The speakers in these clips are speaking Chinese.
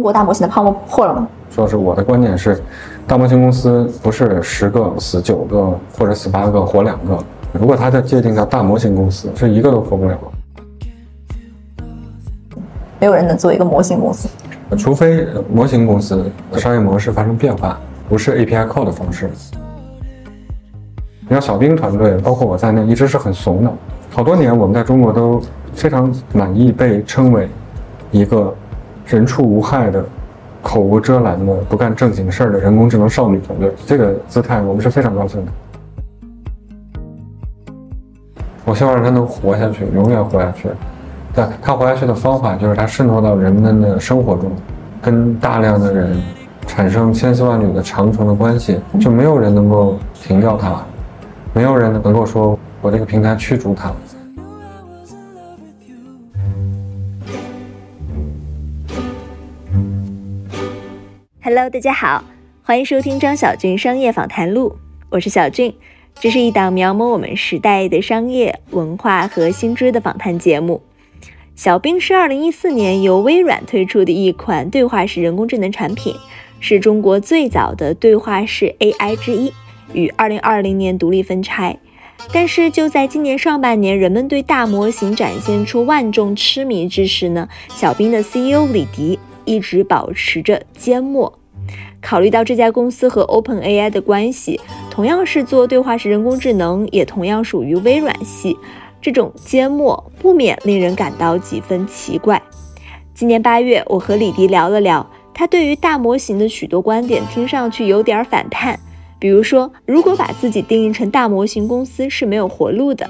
中国大模型的泡沫破了吗？说是我的观点是，大模型公司不是十个死九个或者死八个活两个，如果它的界定叫大模型公司，是一个都活不了。没有人能做一个模型公司，除非模型公司的商业模式发生变化，不是 API call 的方式。你像小兵团队，包括我在内，一直是很怂的。好多年，我们在中国都非常满意被称为一个人畜无害的、口无遮拦的、不干正经事儿的人工智能少女团队。这个姿态，我们是非常高兴的。我希望让它能活下去，永远活下去。但它活下去的方法，就是它渗透到人们的生活中，跟大量的人产生千丝万缕的长程的关系，就没有人能够停掉它。没有人能够说我这个平台驱逐它。Hello，大家好，欢迎收听张小俊商业访谈录，我是小俊，这是一档描摹我们时代的商业文化和新知的访谈节目。小冰是二零一四年由微软推出的一款对话式人工智能产品，是中国最早的对话式 AI 之一。于二零二零年独立分拆，但是就在今年上半年，人们对大模型展现出万众痴迷之时呢，小冰的 CEO 李迪一直保持着缄默。考虑到这家公司和 OpenAI 的关系，同样是做对话式人工智能，也同样属于微软系，这种缄默不免令人感到几分奇怪。今年八月，我和李迪聊了聊，他对于大模型的许多观点听上去有点反叛。比如说，如果把自己定义成大模型公司是没有活路的；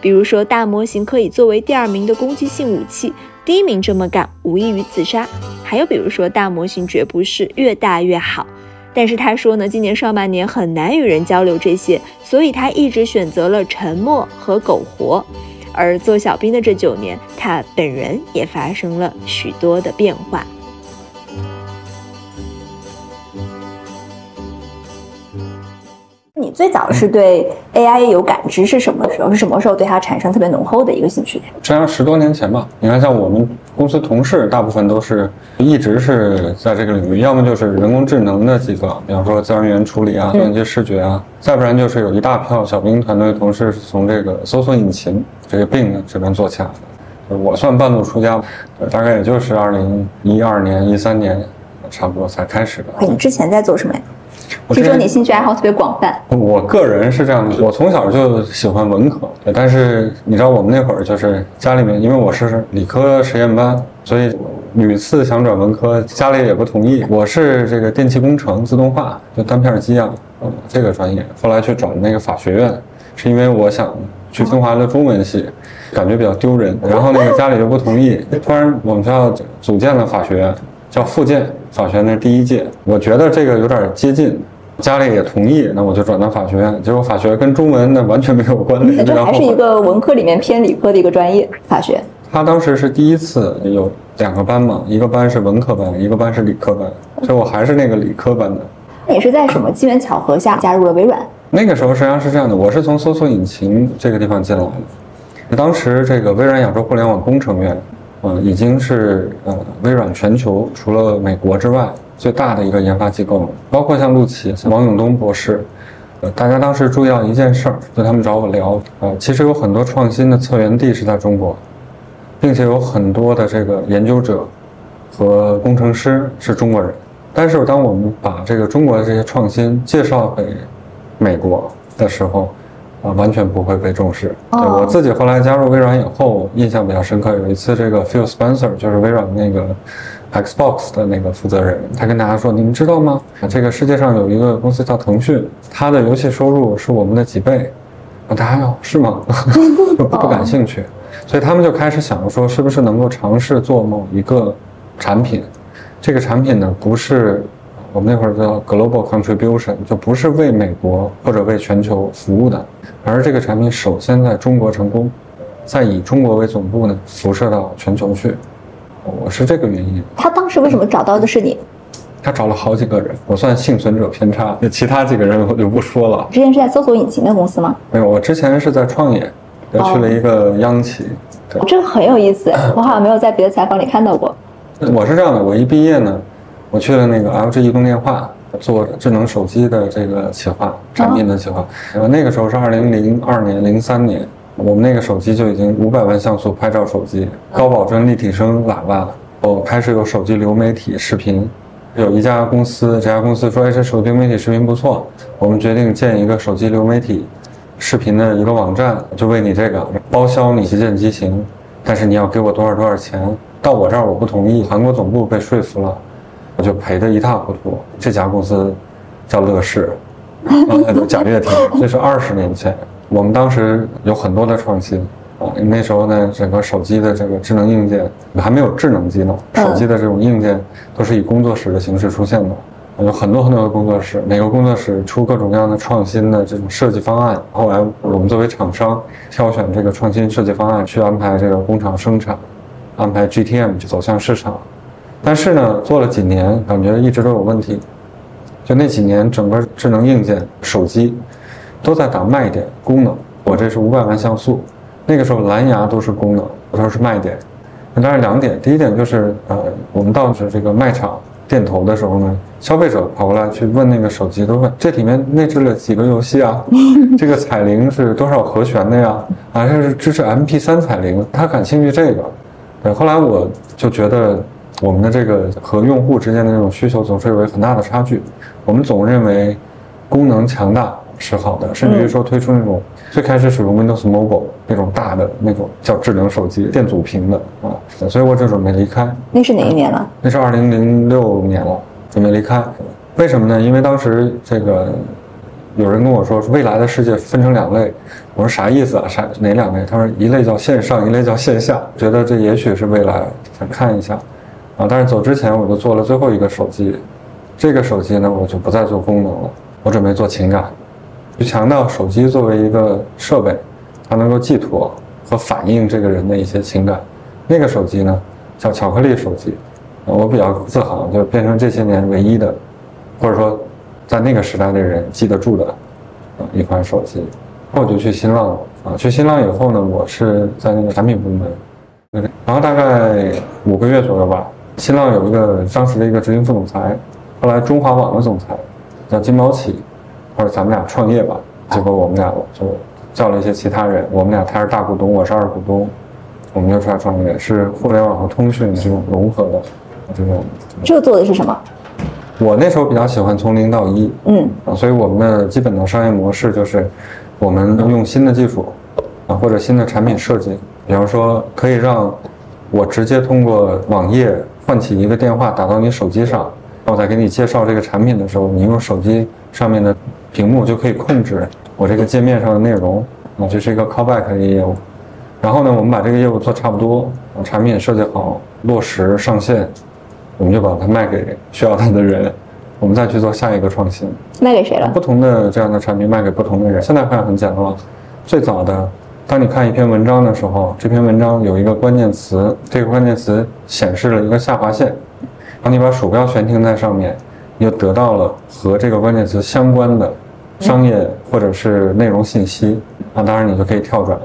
比如说，大模型可以作为第二名的攻击性武器，第一名这么干无异于自杀；还有比如说，大模型绝不是越大越好。但是他说呢，今年上半年很难与人交流这些，所以他一直选择了沉默和苟活。而做小兵的这九年，他本人也发生了许多的变化。你最早是对 AI 有感知是什么时候？是什么时候对它产生特别浓厚的一个兴趣？实际上十多年前吧。你看，像我们公司同事，大部分都是一直是在这个领域，要么就是人工智能的几个，比方说自然语言处理啊、计算机视觉啊，再不然就是有一大票小兵团队同事是从这个搜索引擎这个 Bing 这边做起来的。我算半路出家，大概也就是二零一二年、一三年，差不多才开始的。你之前在做什么呀？听说你兴趣爱好特别广泛。我个人是这样的，我从小就喜欢文科，但是你知道我们那会儿就是家里面，因为我是理科实验班，所以屡次想转文科，家里也不同意。我是这个电气工程自动化，就单片机啊，这个专业。后来去转那个法学院，是因为我想去清华的中文系，感觉比较丢人。然后那个家里就不同意。突然我们学校组建了法学院，叫复建法学院的第一届，我觉得这个有点接近。家里也同意，那我就转到法学院。结果法学跟中文那完全没有关联。这还是一个文科里面偏理科的一个专业，法学。他当时是第一次有两个班嘛，一个班是文科班，一个班是理科班，所以我还是那个理科班的。那也是在什么机缘巧合下加入了微软？那个时候实际上是这样的，我是从搜索引擎这个地方进来的。当时这个微软亚洲互联网工程院，嗯，已经是呃微软全球除了美国之外。最大的一个研发机构了，包括像陆琪、像王永东博士，呃，大家当时注意到一件事儿，就他们找我聊，呃，其实有很多创新的策源地是在中国，并且有很多的这个研究者和工程师是中国人，但是当我们把这个中国的这些创新介绍给美国的时候，啊，完全不会被重视。对我自己后来加入微软以后，印象比较深刻，有一次这个 Phil Spencer 就是微软那个。Xbox 的那个负责人，他跟大家说：“你们知道吗？这个世界上有一个公司叫腾讯，它的游戏收入是我们的几倍。”大家要：“是吗？” 不不感兴趣，所以他们就开始想说，是不是能够尝试做某一个产品？这个产品呢，不是我们那会儿叫 Global Contribution，就不是为美国或者为全球服务的，而这个产品首先在中国成功，再以中国为总部呢，辐射到全球去。我是这个原因。他当时为什么找到的是你？他找了好几个人，我算幸存者偏差。那其他几个人我就不说了。之前是在搜索引擎的公司吗？没有，我之前是在创业，去了一个央企。这个很有意思，我好像没有在别的采访里看到过。我是这样的，我一毕业呢，我去了那个 LG 移动电话做智能手机的这个企划，产品的企划。然后那个时候是二零零二年、零三年，我们那个手机就已经五百万像素拍照手机，高保真立体声喇叭，我开始有手机流媒体视频。有一家公司，这家公司说：“哎，这手机流媒体视频不错，我们决定建一个手机流媒体视频的一个网站，就为你这个包销你旗舰机型，但是你要给我多少多少钱。”到我这儿我不同意，韩国总部被说服了，我就赔得一塌糊涂。这家公司叫乐视，贾跃亭，这是二十年前，我们当时有很多的创新。啊，那时候呢，整个手机的这个智能硬件还没有智能机呢，手机的这种硬件都是以工作室的形式出现的，有很多很多的工作室，每个工作室出各种各样的创新的这种设计方案。后来我们作为厂商，挑选这个创新设计方案，去安排这个工厂生产，安排 GTM 去走向市场。但是呢，做了几年，感觉一直都有问题。就那几年，整个智能硬件手机都在打卖点功能，我这是五百万像素。那个时候蓝牙都是功能，我说是卖点。那当然两点，第一点就是呃，我们到是这个卖场店头的时候呢，消费者跑过来去问那个手机，都问这里面内置了几个游戏啊？这个彩铃是多少和弦的呀？还是支持 MP3 彩铃？他感兴趣这个。对，后来我就觉得我们的这个和用户之间的这种需求总是有很大的差距。我们总认为功能强大是好的，甚至于说推出那种。最开始使用 Windows Mobile 那种大的那种叫智能手机，电阻屏的啊，所以我就准备离开。那是哪一年了？那是二零零六年了，准备离开。为什么呢？因为当时这个有人跟我说，未来的世界分成两类。我说啥意思啊？啥哪两类？他说一类叫线上，一类叫线下。觉得这也许是未来，想看一下啊。但是走之前我就做了最后一个手机，这个手机呢我就不再做功能了，我准备做情感。就强调手机作为一个设备，它能够寄托和反映这个人的一些情感。那个手机呢，叫巧克力手机，我比较自豪，就变成这些年唯一的，或者说在那个时代的人记得住的啊一款手机。后我就去新浪了啊，去新浪以后呢，我是在那个产品部门，然后大概五个月左右吧。新浪有一个当时的一个执行副总裁，后来中华网的总裁叫金宝启。或者咱们俩创业吧，结果我们俩就叫了一些其他人，我们俩他是大股东，我是二股东，我们就出来创业，是互联网和通讯这种融合的这种。这做的是什么？我那时候比较喜欢从零到一，嗯，所以我们的基本的商业模式就是，我们用新的技术，啊或者新的产品设计，比方说可以让我直接通过网页唤起一个电话打到你手机上，我在给你介绍这个产品的时候，你用手机上面的。屏幕就可以控制我这个界面上的内容啊，这是一个 callback 的业务。然后呢，我们把这个业务做差不多，产品设计好、落实上线，我们就把它卖给需要它的人，我们再去做下一个创新。卖给谁了？不同的这样的产品卖给不同的人。现在看很简单了。最早的，当你看一篇文章的时候，这篇文章有一个关键词，这个关键词显示了一个下划线，然后你把鼠标悬停在上面，你就得到了和这个关键词相关的。商业或者是内容信息，那当然你就可以跳转，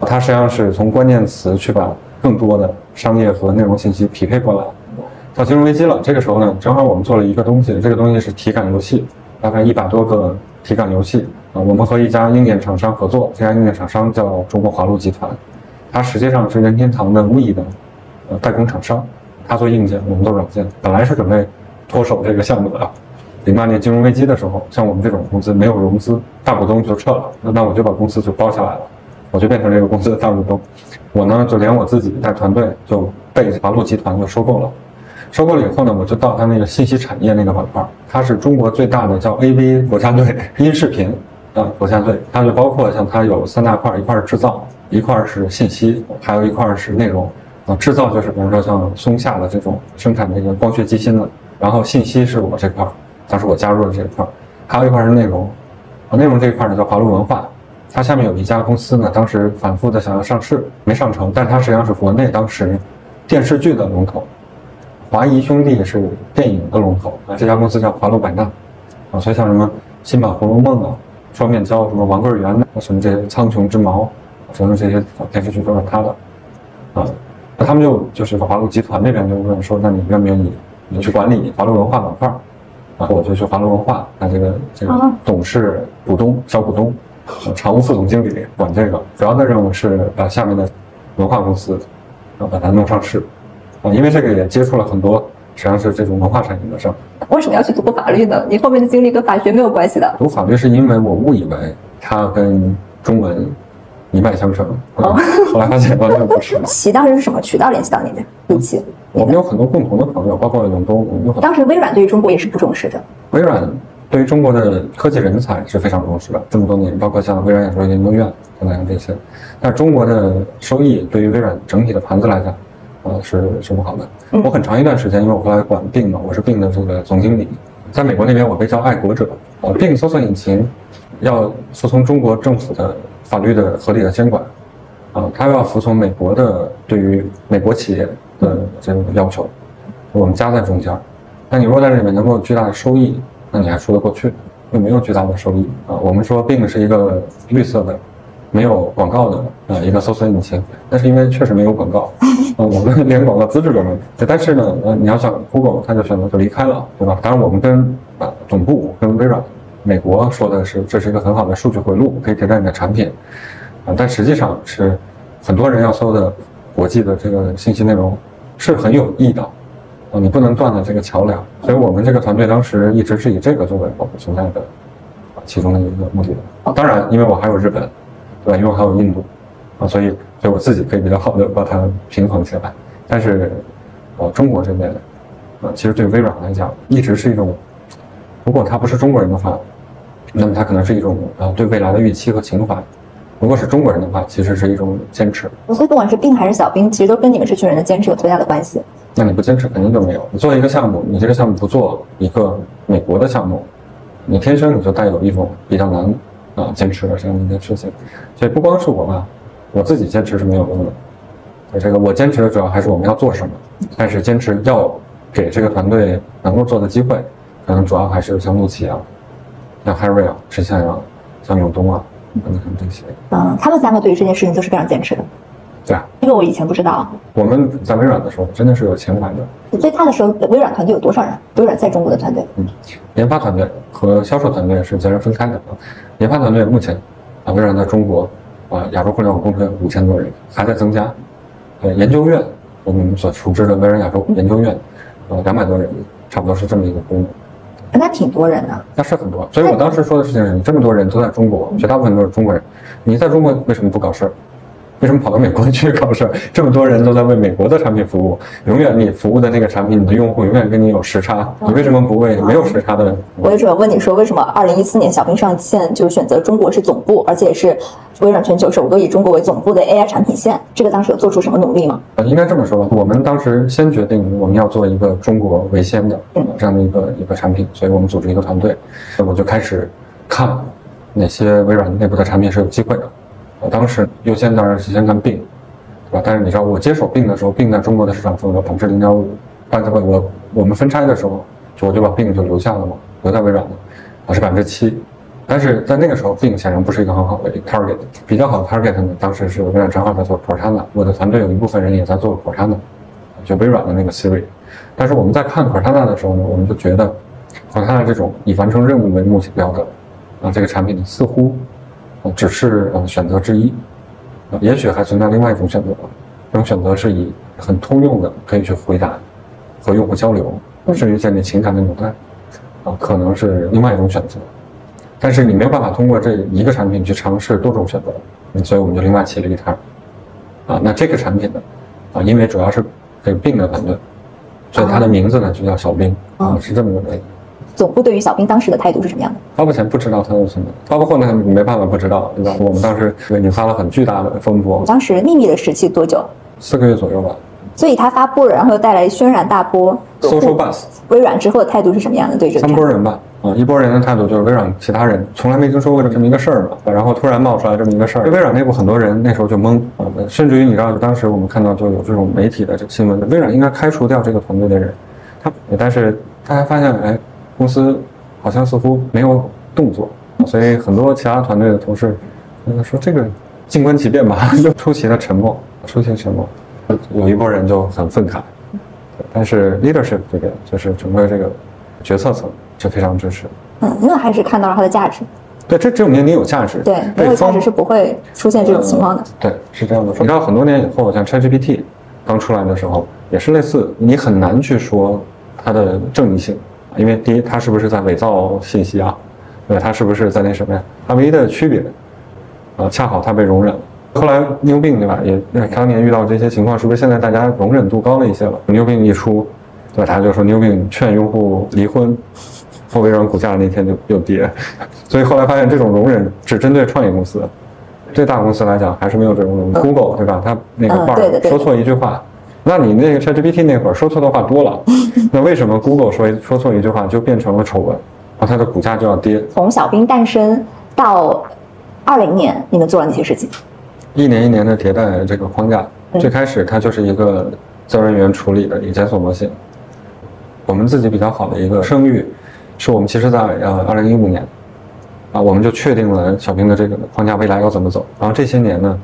它实际上是从关键词去把更多的商业和内容信息匹配过来。到金融危机了，这个时候呢，正好我们做了一个东西，这个东西是体感游戏，大概一百多个体感游戏啊。我们和一家硬件厂商合作，这家硬件厂商叫中国华路集团，它实际上是任天堂的 Wii 的呃代工厂商，它做硬件，我们做软件。本来是准备脱手这个项目的。零八年金融危机的时候，像我们这种公司没有融资，大股东就撤了，那那我就把公司就包下来了，我就变成这个公司的大股东。我呢就连我自己带团队就被华路集团就收购了。收购了以后呢，我就到他那个信息产业那个板块，它是中国最大的叫 AV 国家队 音视频啊国家队，它就包括像它有三大块，一块是制造，一块是信息，还有一块是内容啊。制造就是比如说像松下的这种生产这个光学机芯的，然后信息是我这块。当时我加入了这一块，还有一块是内容，啊，内容这一块呢叫华路文化，它下面有一家公司呢，当时反复的想要上市，没上成，但它实际上是国内当时电视剧的龙头，华谊兄弟是电影的龙头啊，这家公司叫华路百纳，啊，所以像什么新版红楼梦啊、双面胶、什么王贵元的、什么这些苍穹之矛，什么这些电视剧都是他的，啊，那他们就就是华路集团那边就问说，那你愿不愿意你去管理华路文化板块？然后，我就去华路文化，那这个这个啊董事、股东、小股东、呃常务副总经理管这个，主要的任务是把下面的文化公司，啊把它弄上市，啊，因为这个也接触了很多实际上是这种文化产业的事儿。为什么要去读法律呢？你后面的经历跟法学没有关系的。读法律是因为我误以为它跟中文一脉相承，哦后来发现完全不是。其当时是什么渠道联系到你的？一起，我们有很多共同的朋友，包括永东，我们有很多当时微软对于中国也是不重视的。微软对于中国的科技人才是非常重视的，这么多年，包括像微软亚洲研究院等等这些，但中国的收益对于微软整体的盘子来讲，呃是是不好的。嗯我很长一段时间，因为我后来管病嘛，我是病的这个总经理，在美国那边我被叫爱国者，呃，病搜索引擎要服从中国政府的法律的合理的监管，啊、它要服从美国的对于美国企业的这个要求，我们夹在中间儿。那你如果在这里面能够有巨大的收益，那你还说得过去。又没有巨大的收益啊。我们说 Bing 是一个绿色的，没有广告的呃一个搜索引擎，但是因为确实没有广告，呃，我们连广告资质都没有。但是呢，呃，你要想 Google，它就选择就离开了，对吧？当然，我们跟啊总部跟微软美国说的是，这是一个很好的数据回路，可以迭代你的产品，啊，但实际上是很多人要搜的国际的这个信息内容是很有益的。啊，你不能断了这个桥梁，所以我们这个团队当时一直是以这个作为我们存在的其中的一个目的的。当然，因为我还有日本，对吧？因为还有印度，啊，所以所以我自己可以比较好的把它平衡起来。但是，呃，中国这边，啊，其实对微软来讲，一直是一种，如果他不是中国人的话，那么他可能是一种呃对未来的预期和情怀；如果是中国人的话，其实是一种坚持。所以不管是病还是小兵，其实都跟你们这群人的坚持有特别大的关系。那你不坚持肯定就没有。你做一个项目，你这个项目不做一个美国的项目，你天生你就带有一种比较难啊坚持了这样的一件事情。所以不光是我吧，我自己坚持是没有用的。这个我坚持的主要还是我们要做什么，但是坚持要给这个团队能够做的机会，可能主要还是像陆琪啊，像 Harry 啊、陈向阳、像永东啊等等这些。嗯，他们三个对于这件事情都是非常坚持的。对啊，这个我以前不知道。我们在微软的时候真的是有情怀的。最大的时候，微软团队有多少人？微软在中国的团队，研发团队和销售团队是截然分开的。研发团队目前啊，微软在中国啊，亚洲互联网工程有五千多人，还在增加。呃，研究院我们所熟知的微软亚洲研究院，呃，两百多人，差不多是这么一个规模。那挺多人的。那是很多，所以我当时说的事情是，你这么多人都在中国，绝大部分都是中国人，你在中国为什么不搞事儿？为什么跑到美国去搞事儿？这么多人都在为美国的产品服务，永远你服务的那个产品，你的用户永远跟你有时差，你为什么不为没有时差的？我就准备问你说，为什么二零一四年小冰上线就选择中国是总部，而且是微软全球首个以中国为总部的 AI 产品线？这个当时有做出什么努力吗？呃，应该这么说吧，我们当时先决定我们要做一个中国为先的呃这样的一个一个产品，所以我们组织一个团队，那我就开始看哪些微软内部的产品是有机会的。我当时优先当然是先看病，对吧？但是你知道我接手病的时候，病在中国的市场份额百分之零点五，但是我我们分拆的时候，就我就把病就留下了嘛，留在微软了，啊是百分之七。但是在那个时候，病显然不是一个很好的 target，比较好的 target 呢，当时是微软正好在做 Cortana，我的团队有一部分人也在做 Cortana，就微软的那个 Siri。但是我们在看 Cortana 的时候呢，我们就觉得 Cortana 这种以完成任务为目标的啊这个产品呢，似乎呃只是呃选择之一，呃也许还存在另外一种选择，这种选择是以很通用的可以去回答和用户交流，甚至建立情感的纽带，啊，可能是另外一种选择。但是你没有办法通过这一个产品去尝试多种选择，嗯所以我们就另外起了一摊儿，啊，那这个产品呢，啊，因为主要是给病的团队，所以它的名字呢就叫小兵，啊，是这么个原因。总部对于小兵当时的态度是什么样的？发布前不知道他是什么，发布后呢没办法不知道，对吧？我们当时引发了很巨大的风波，当时秘密的时期多久？四个月左右吧。所以他发布了，然后又带来轩然大波。Social Buzz，微软之后的态度是什么样的？对这个三？波人吧，啊，一波人的态度就是微软其他人从来没听说过这么一个事儿嘛，然后突然冒出来这么一个事儿，微软内部很多人那时候就懵啊，甚至于你知道，当时我们看到就有这种媒体的这个新闻，微软应该开除掉这个团队的人，他但是他还发现，哎，公司好像似乎没有动作，所以很多其他团队的同事呃说这个静观其变吧，就出奇的沉默，出奇的沉默。有一波人就很愤慨。但是 leadership 这边就是整个这个决策层是非常支持。嗯，那还是看到了它的价值。对，这证明你有价值。对，没有价值是不会出现这种情况的。对，是这样的。你知道很多年以后，像 ChatGPT 刚出来的时候，也是类似，你很难去说它的正义性，因为第一，它是不是在伪造信息啊？对，它是不是在那什么呀？它唯一的区别，啊，恰好它被容忍了。后来牛病对吧？也当年遇到这些情况，是不是现在大家容忍度高了一些了？牛病一出，对吧？他就说牛病劝用户离婚。后微软股价那天就又跌，所以后来发现这种容忍只针对创业公司，对大公司来讲还是没有这种容忍。Google 对吧？它那个 bar 说错一句话，那你那个 ChatGPT 那会儿说错的话多了，那为什么 Google 说说错一句话就变成了丑闻，然后它的股价就要跌？从小兵诞生到二零年，你们做了哪些事情？一年一年的迭代这个框架，最开始它就是一个自然语言处理的一个检索模型，我们自己比较好的一个声誉。是我们其实，在呃二零一五年，啊，我们就确定了小兵的这个框架未来要怎么走。然后这些年呢，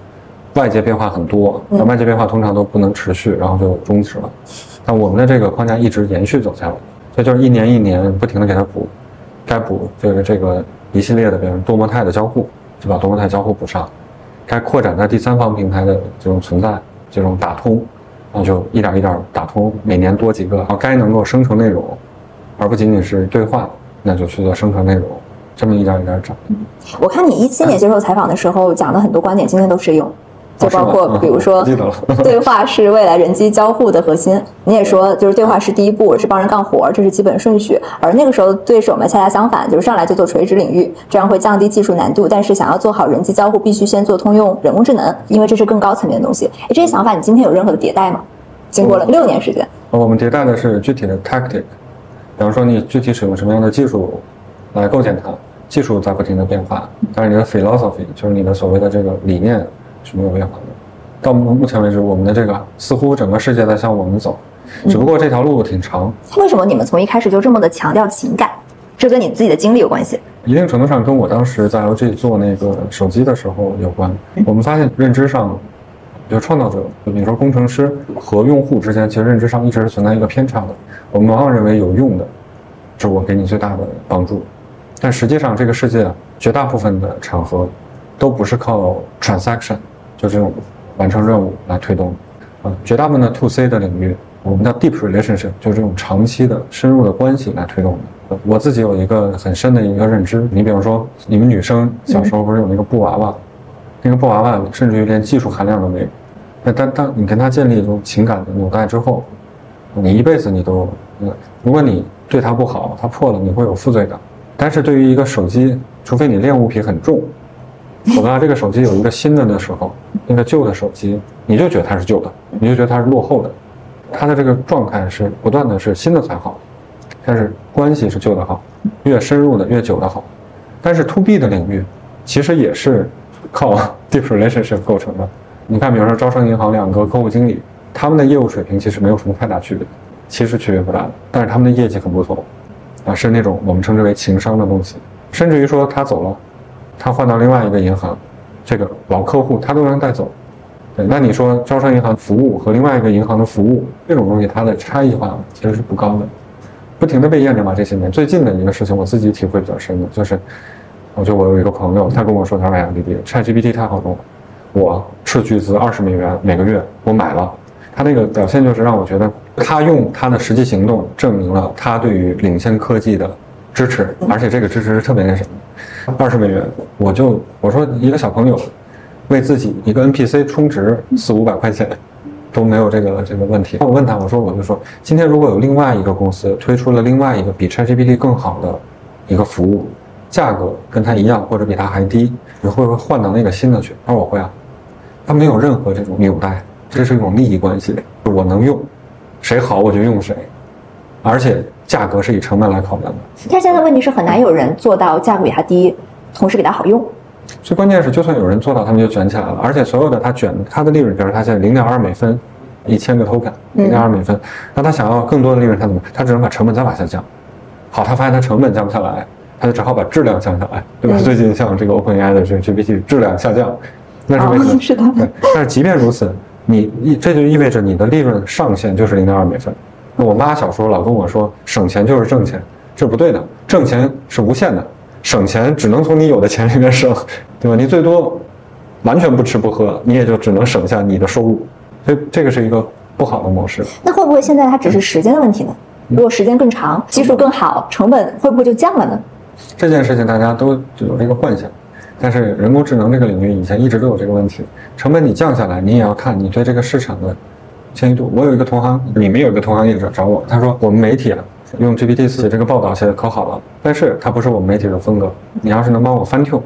外界变化很多，那外界变化通常都不能持续，然后就终止了。那我们的这个框架一直延续走下来，所以就是一年一年不停的给它补，该补这个这个一系列的，比如多模态的交互，就把多模态交互补上；该扩展在第三方平台的这种存在，这种打通，然后就一点一点打通，每年多几个。然后该能够生成内容。而不仅仅是对话，那就去做生成内容，这么一点一点涨。我看你一七年接受采访的时候讲的很多观点，今天都适用，就包括比如说 对话是未来人机交互的核心。你也说，就是对话是第一步，是帮人干活，这是基本顺序。而那个时候对手们恰恰相反，就是上来就做垂直领域，这样会降低技术难度。但是想要做好人机交互，必须先做通用人工智能，因为这是更高层面的东西。哎，这些想法你今天有任何的迭代吗？经过了六年时间，我们迭代的是具体的 tactic。比方说，你具体使用什么样的技术来构建它？技术在不停的变化，但是你的 philosophy 就是你的所谓的这个理念是没有变化的。到目目前为止，我们的这个似乎整个世界在向我们走，只不过这条路挺长。为什么你们从一开始就这么的强调情感？这跟你自己的经历有关系？一定程度上跟我当时在 LG 做那个手机的时候有关。我们发现认知上，就创造者，就比如说工程师和用户之间，其实认知上一直是存在一个偏差的。我们往往认为有用的，是我给你最大的帮助，但实际上这个世界绝大部分的场合，都不是靠 transaction 就这种完成任务来推动，啊，绝大部分的 to C 的领域，我们叫 deep relationship 就是这种长期的深入的关系来推动的。我自己有一个很深的一个认知，你比如说你们女生小时候不是有那个布娃娃，那个布娃娃甚至于连技术含量都没有，但当你跟他建立一种情感的纽带之后，你一辈子你都。嗯，如果你对它不好，它破了，你会有负罪感。但是对于一个手机，除非你恋物癖很重，否则这个手机有一个新的的时候，那个旧的手机，你就觉得它是旧的，你就觉得它是落后的，它的这个状态是不断的是新的才好，但是关系是旧的好，越深入的越久的好。但是 to B 的领域，其实也是靠 deep relationship 构成的。你看，比如说招商银行两个客户经理，他们的业务水平其实没有什么太大区别。其实区别不大，但是他们的业绩很不错，啊，是那种我们称之为情商的东西，甚至于说他走了，他换到另外一个银行，这个老客户他都能带走，对，那你说招商银行服务和另外一个银行的服务这种东西，它的差异化其实是不高的，不停的被验证吧这些年。最近的一个事情，我自己体会比较深的就是，我觉得我有一个朋友，他跟我说，他说哎呀，李弟，ChatGPT 太好用了，我斥巨资二十美元每个月我买了。他那个表现就是让我觉得，他用他的实际行动证明了他对于领先科技的支持，而且这个支持是特别那什么。二十美元，我就我说一个小朋友为自己一个 NPC 充值四五百块钱都没有这个这个问题。我问他，我说我就说，今天如果有另外一个公司推出了另外一个比 ChatGPT 更好的一个服务，价格跟它一样或者比它还低，你会不会换到那个新的去？他说我会啊，他没有任何这种纽带。这是一种利益关系，我能用，谁好我就用谁，而且价格是以成本来考量的。但现在问题是很难有人做到价格比它低，同时比它好用。最关键是，就算有人做到，他们就卷起来了。而且所有的他卷，他的利润，比如他现在零点二美分，一千个 token，零点二美分，那他想要更多的利润，他怎么？他只能把成本再往下降。好，他发现他成本降不下来，他就只好把质量降下来，对吧？最近像这个 OpenAI 的这 GPT 质量下降，那是为什么？是的。对，但是即便如此。你意这就意味着你的利润上限就是零点二美分。我妈小时候老跟我说，省钱就是挣钱，这不对的，挣钱是无限的，省钱只能从你有的钱里面省，对吧？你最多完全不吃不喝，你也就只能省下你的收入，所以这个是一个不好的模式。那会不会现在它只是时间的问题呢？如果时间更长，技术更好，成本会不会就降了呢？这件事情大家都有这个幻想，但是人工智能这个领域以前一直都有这个问题，成本你降下来，你也要看你对这个市场的。迁移度，我有一个同行，你们有一个同行业者找我，他说我们媒体啊用 GPT 四这个报道写的可好了，但是它不是我们媒体的风格。你要是能帮我翻调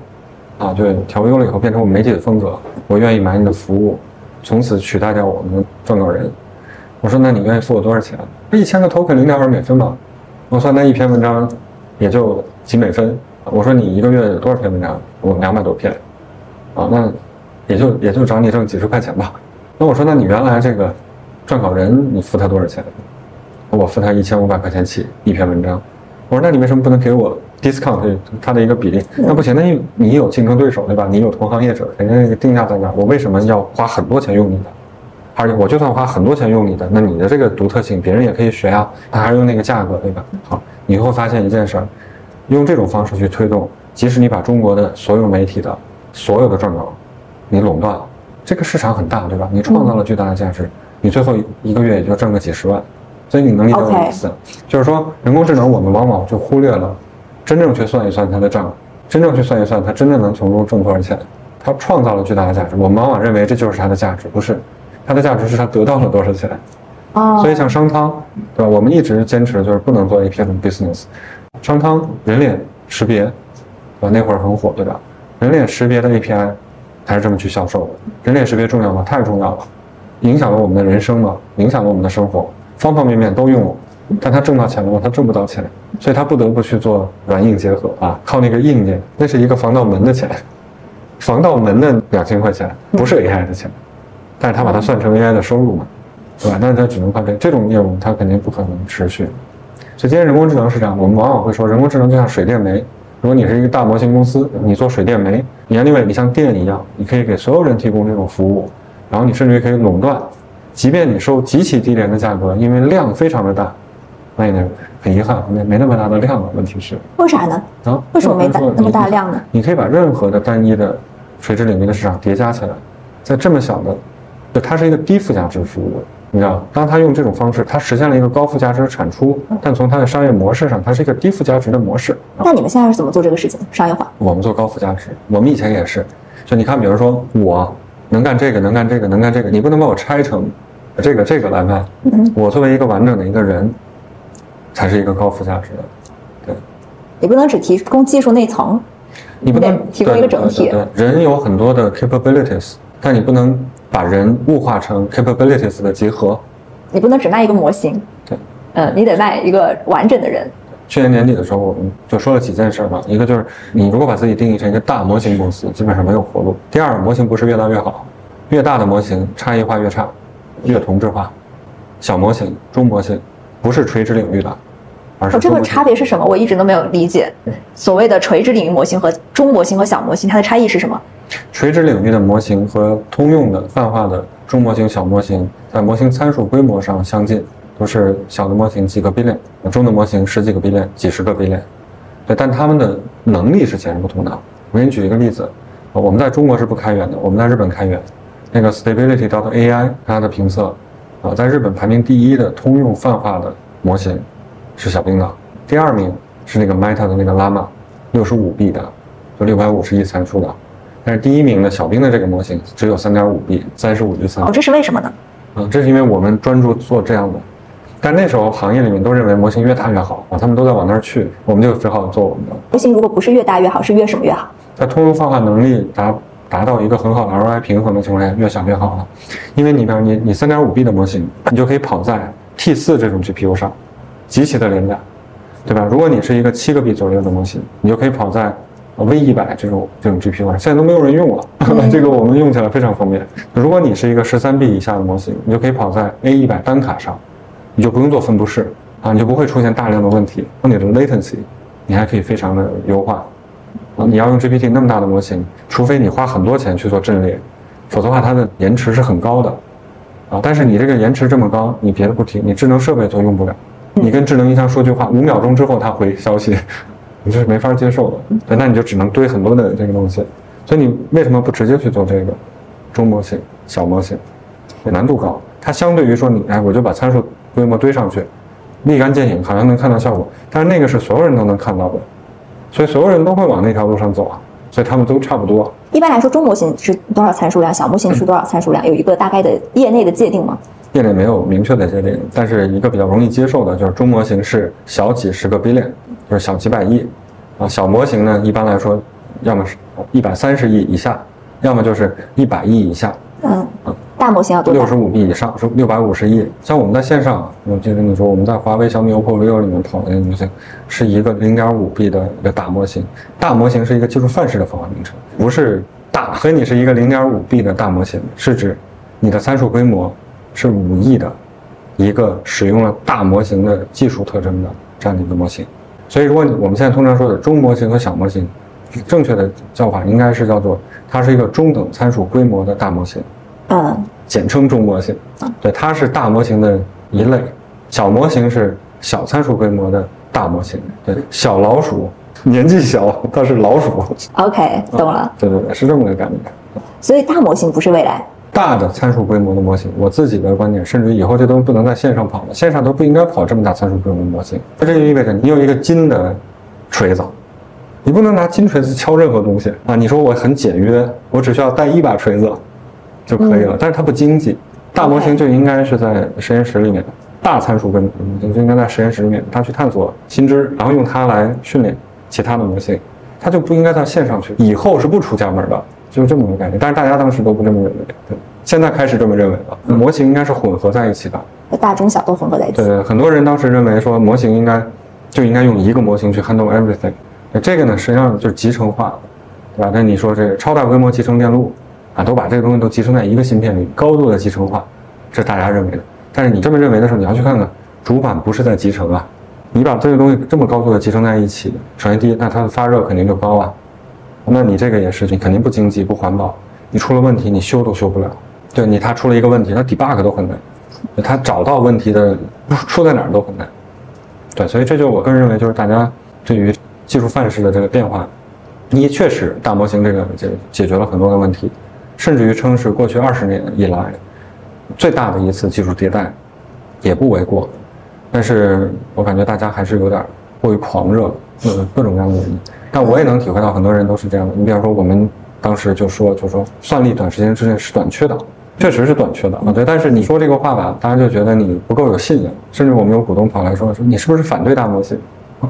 啊，对，调优了以后变成我们媒体的风格，我愿意买你的服务，从此取代掉我们撰稿人。我说那你愿意付我多少钱？一千个 token 零点二美分吧。我算那一篇文章也就几美分。我说你一个月有多少篇文章？我两百多篇，啊，那也就也就找你挣几十块钱吧。那我说那你原来这个。撰稿人，你付他多少钱？我付他一千五百块钱起一篇文章。我说，那你为什么不能给我 discount 他的一个比例？那不行，那你你有竞争对手对吧？你有同行业者，人家那个定价在哪？我为什么要花很多钱用你的？而且我就算花很多钱用你的，那你的这个独特性别人也可以学啊。他还是用那个价格对吧？好，你会发现一件事儿，用这种方式去推动，即使你把中国的所有媒体的所有的撰稿你垄断了，这个市场很大对吧？你创造了巨大的价值。你最后一个月也就挣个几十万，所以你能理解我的意思，就是说人工智能我们往往就忽略了，真正去算一算它的账，真正去算一算它真正能从中挣多少钱，它创造了巨大的价值，我们往往认为这就是它的价值，不是，它的价值是它得到了多少钱。哦。所以像商汤，对吧？我们一直坚持就是不能做 A P I business，商汤人脸识别，对吧？那会儿很火，对吧？人脸识别的 A P I，还是这么去销售的。人脸识别重要吗？太重要了。影响了我们的人生嘛？影响了我们的生活，方方面面都用。但他挣到钱了吗？他挣不到钱，所以他不得不去做软硬结合啊，靠那个硬件，那是一个防盗门的钱，防盗门的两千块钱不是 AI 的钱，但是他把它算成 AI 的收入嘛，对吧？那他只能靠这这种业务，他肯定不可能持续。所以今天人工智能是这样，我们往往会说人工智能就像水电煤。如果你是一个大模型公司，你做水电煤，你另外你像电一样，你可以给所有人提供这种服务。然后你甚至于可以垄断，即便你收极其低廉的价格，因为量非常的大，那也很遗憾，没没那么大的量了。问题是为啥呢？啊，为什么没大那么大量呢？你可以把任何的单一的垂直领域的市场叠加起来，在这么小的，就它是一个低附加值服务，你知道，当它用这种方式，它实现了一个高附加值的产出，但从它的商业模式上，它是一个低附加值的模式。那你们现在是怎么做这个事情？商业化？我们做高附加值，我们以前也是，就你看，比如说我。能干这个，能干这个，能干这个，你不能把我拆成这个这个来卖。我作为一个完整的一个人，才是一个高附加值的。对，你不能只提供技术内层，你不能提供一个整体。对人有很多的 capabilities，但你不能把人物化成 capabilities 的集合。你不能只卖一个模型。对，嗯，你得卖一个完整的人。去年年底的时候，我们就说了几件事嘛。一个就是，你如果把自己定义成一个大模型公司，基本上没有活路。第二，模型不是越大越好，越大的模型差异化越差，越同质化。小模型、中模型不是垂直领域的，而是这个差别是什么？我一直都没有理解。所谓的垂直领域模型和中模型和小模型，它的差异是什么？垂直领域的模型和通用的泛化的中模型、小模型在模型参数规模上相近。都是小的模型几个 billion，中的模型十几个 billion，几十个 billion，对，但他们的能力是截然不同的。我给你举一个例子，我们在中国是不开源的，我们在日本开源。那个 Stability dot AI 它的评测，啊，在日本排名第一的通用泛化的模型是小冰岛，第二名是那个 Meta 的那个 Llama，六十五 B 的，就六百五十亿参数的，但是第一名的小冰的这个模型只有三点五 B，三十五 G 参数。哦，这是为什么呢？嗯，这是因为我们专注做这样的。但那时候行业里面都认为模型越大越好啊，他们都在往那儿去，我们就只好做我们的模型。如果不是越大越好，是越什么越好？在通用泛化能力达达到一个很好的 ROI 平衡的情况下，越小越好了。因为你比如你你三点五 B 的模型，你就可以跑在 T 四这种 GPU 上，极其的廉价，对吧？如果你是一个七个 B 左右的模型，你就可以跑在 V 一百这种这种 GPU 上，现在都没有人用了，这个我们用起来非常方便。如果你是一个十三 B 以下的模型，你就可以跑在 A 一百单卡上。你就不用做分布式啊，你就不会出现大量的问题。那你的 latency，你还可以非常的优化啊。你要用 GPT 那么大的模型，除非你花很多钱去做阵列，否则的话它的延迟是很高的啊，但是你这个延迟这么高，你别的不提，你智能设备都用不了。你跟智能音箱说句话，五秒钟之后它回消息，你这是没法接受的。对，那你就只能堆很多的这个东西。所以你为什么不直接去做这个中模型、小模型？难度高，它相对于说你，哎，我就把参数规模堆上去，立竿见影，好像能看到效果。但是那个是所有人都能看到的，所以所有人都会往那条路上走啊。所以他们都差不多。一般来说，中模型是多少参数量？小模型是多少参数量？有一个大概的业内的界定吗？业内没有明确的界定，但是一个比较容易接受的就是中模型是小几十个 billion，就是小几百亿啊。小模型呢，一般来说，要么是一百三十亿以下，要么就是一百亿以下。嗯。大模型要多六十五 B 以上是六百五十亿。像我们在线上，我记得你说我们在华为、小米、OPPO、vivo 里面跑的那个模型，是一个零点五 B 的一个大模型。大模型是一个技术范式的方法名称，不是大。所以你是一个零点五 B 的大模型，是指你的参数规模是五亿的一个使用了大模型的技术特征的这样的一个模型。所以，如果我们现在通常说的中模型和小模型，正确的叫法应该是叫做它是一个中等参数规模的大模型。嗯，简称中模型，对，它是大模型的一类，小模型是小参数规模的大模型，对，小老鼠年纪小，它是老鼠。OK，懂了。对对对，是这么个概念。所以大模型不是未来，大的参数规模的模型，我自己的观点，甚至以后这东西不能在线上跑了，线上都不应该跑这么大参数规模的模型。那这就意味着你有一个金的锤子，你不能拿金锤子敲任何东西啊！你说我很简约，我只需要带一把锤子。就可以了，但是它不经济。大模型就应该是在实验室里面，大参数跟模就应该在实验室里面，它去探索新知，然后用它来训练其他的模型，它就不应该到线上去。以后是不出家门的，就是这么个概念。但是大家当时都不这么认为，对，现在开始这么认为了。模型应该是混合在一起的，大中小都混合在一起。对对，很多人当时认为说模型应该就应该用一个模型去 handle everything，这个呢实际上就是集成化，对吧？那你说这个超大规模集成电路。啊，都把这个东西都集成在一个芯片里，高度的集成化，这是大家认为的。但是你这么认为的时候，你要去看看主板不是在集成啊。你把这个东西这么高度的集成在一起，首先第一，那它的发热肯定就高啊。那你这个也是，你肯定不经济不环保。你出了问题，你修都修不了。对你，它出了一个问题，那 debug 都很难。它找到问题的出在哪儿都很难。对，所以这就我个人认为，就是大家对于技术范式的这个变化，你确实大模型这个解解决了很多的问题。甚至于称是过去二十年以来最大的一次技术迭代，也不为过。但是我感觉大家还是有点过于狂热各种各样的原因。但我也能体会到很多人都是这样的。你比方说，我们当时就说，就说算力短时间之内是短缺的，确实是短缺的啊。对，但是你说这个话吧，大家就觉得你不够有信仰。甚至我们有股东跑来说，说你是不是反对大模型？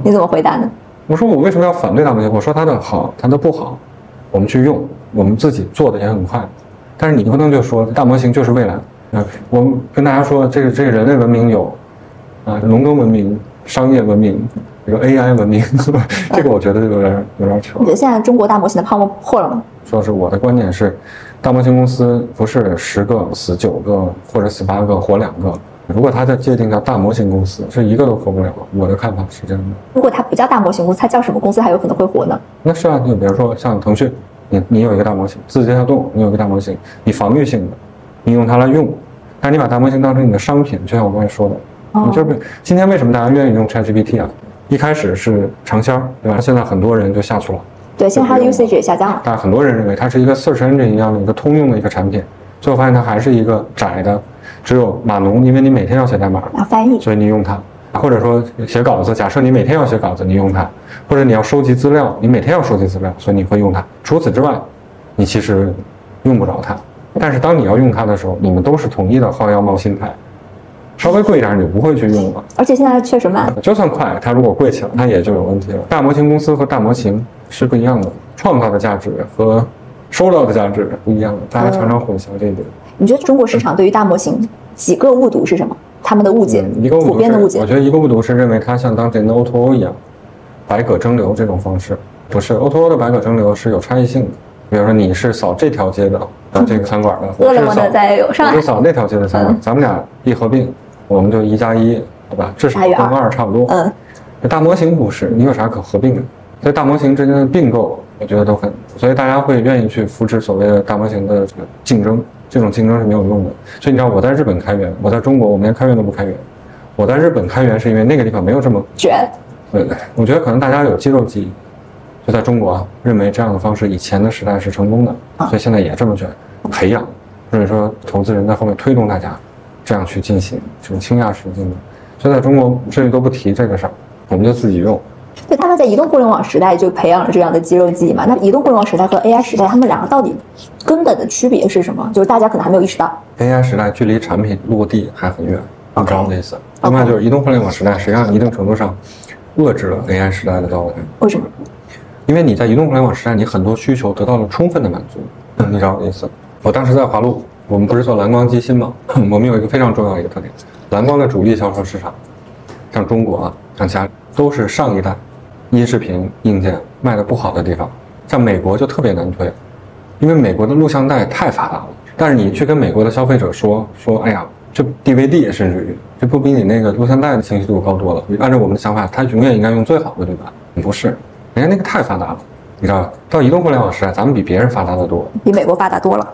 你怎么回答呢？我说我为什么要反对大模型？我说它的好，它的不好，我们去用。我们自己做的也很快，但是你不能就说大模型就是未来。啊，我们跟大家说，这个这个人类文明有，啊，农耕文明、商业文明，这个 AI 文明，这个我觉得有点有点扯。你觉得现在中国大模型的泡沫破了吗？说是我的观点是，大模型公司不是十个死九个或者死八个活两个。如果它的界定叫大模型公司，是一个都活不了。我的看法是这样的。如果它不叫大模型公司，它叫什么公司还有可能会活呢？那是啊，就比如说像腾讯。你你有一个大模型，字节跳动，你有一个大模型，你防御性的，你用它来用，但你把大模型当成你的商品，就像我刚才说的，你就是今天为什么大家愿意用 ChatGPT 啊？一开始是尝鲜儿，对吧？现在很多人就下去了。对，现在它的 usage 也下降了。但很多人认为它是一个 search engine 一样的一个通用的一个产品，最后发现它还是一个窄的，只有码农，因为你每天要写代码，要翻译，所以你用它。或者说写稿子，假设你每天要写稿子，你用它；或者你要收集资料，你每天要收集资料，所以你会用它。除此之外，你其实用不着它。但是当你要用它的时候，你们都是统一的薅羊毛心态，稍微贵一点你就不会去用了。而且现在确实慢，就算快，它如果贵起来，它也就有问题了。大模型公司和大模型是不一样的，创造的价值和收到的价值不一样的，大家常常混淆这一点。你觉得中国市场对于大模型几个误读是什么？他们的误解，一个普遍的误解。我觉得一个误读是认为它像当前的 O2O 一样，百舸争流这种方式，不是 O2O 的百舸争流是有差异性的。比如说你是扫这条街的这个餐馆的，我是扫我是扫那条街的餐馆，咱们俩一合并，我们就一加一，对吧？至少跟二差不多。嗯，大模型不是，你有啥可合并的？所以大模型之间的并购，我觉得都很，所以大家会愿意去扶持所谓的大模型的这个竞争。这种竞争是没有用的。所以你知道我在日本开源，我在中国我们连开源都不开源。我在日本开源是因为那个地方没有这么卷。对对，我觉得可能大家有肌肉记忆，就在中国啊，认为这样的方式以前的时代是成功的，所以现在也这么卷，培养，或者说投资人在后面推动大家这样去进行这种倾轧式的竞争。所以在中国甚至都不提这个事儿，我们就自己用。对，他们在移动互联网时代就培养了这样的肌肉记忆嘛？那移动互联网时代和 AI 时代，他们两个到底根本的区别是什么？就是大家可能还没有意识到，AI 时代距离产品落地还很远，你知道我的意思？另外就是移动互联网时代，实际上一定程度上遏制了 AI 时代的到来。为什么？因为你在移动互联网时代，你很多需求得到了充分的满足。你知道我的意思？我当时在华路，我们不是做蓝光机芯吗？我们有一个非常重要的一个特点，蓝光的主力销售市场，像中国啊，像其他都是上一代音视频硬件卖的不好的地方。像美国就特别难推，因为美国的录像带太发达了。但是你去跟美国的消费者说说，哎呀。这 DVD 甚至于这不比你那个录像带的清晰度高多了？按照我们的想法，它永远应该用最好的，对吧？不是，人家那个太发达了，你知道到移动互联网时代，咱们比别人发达的多，比美国发达多了。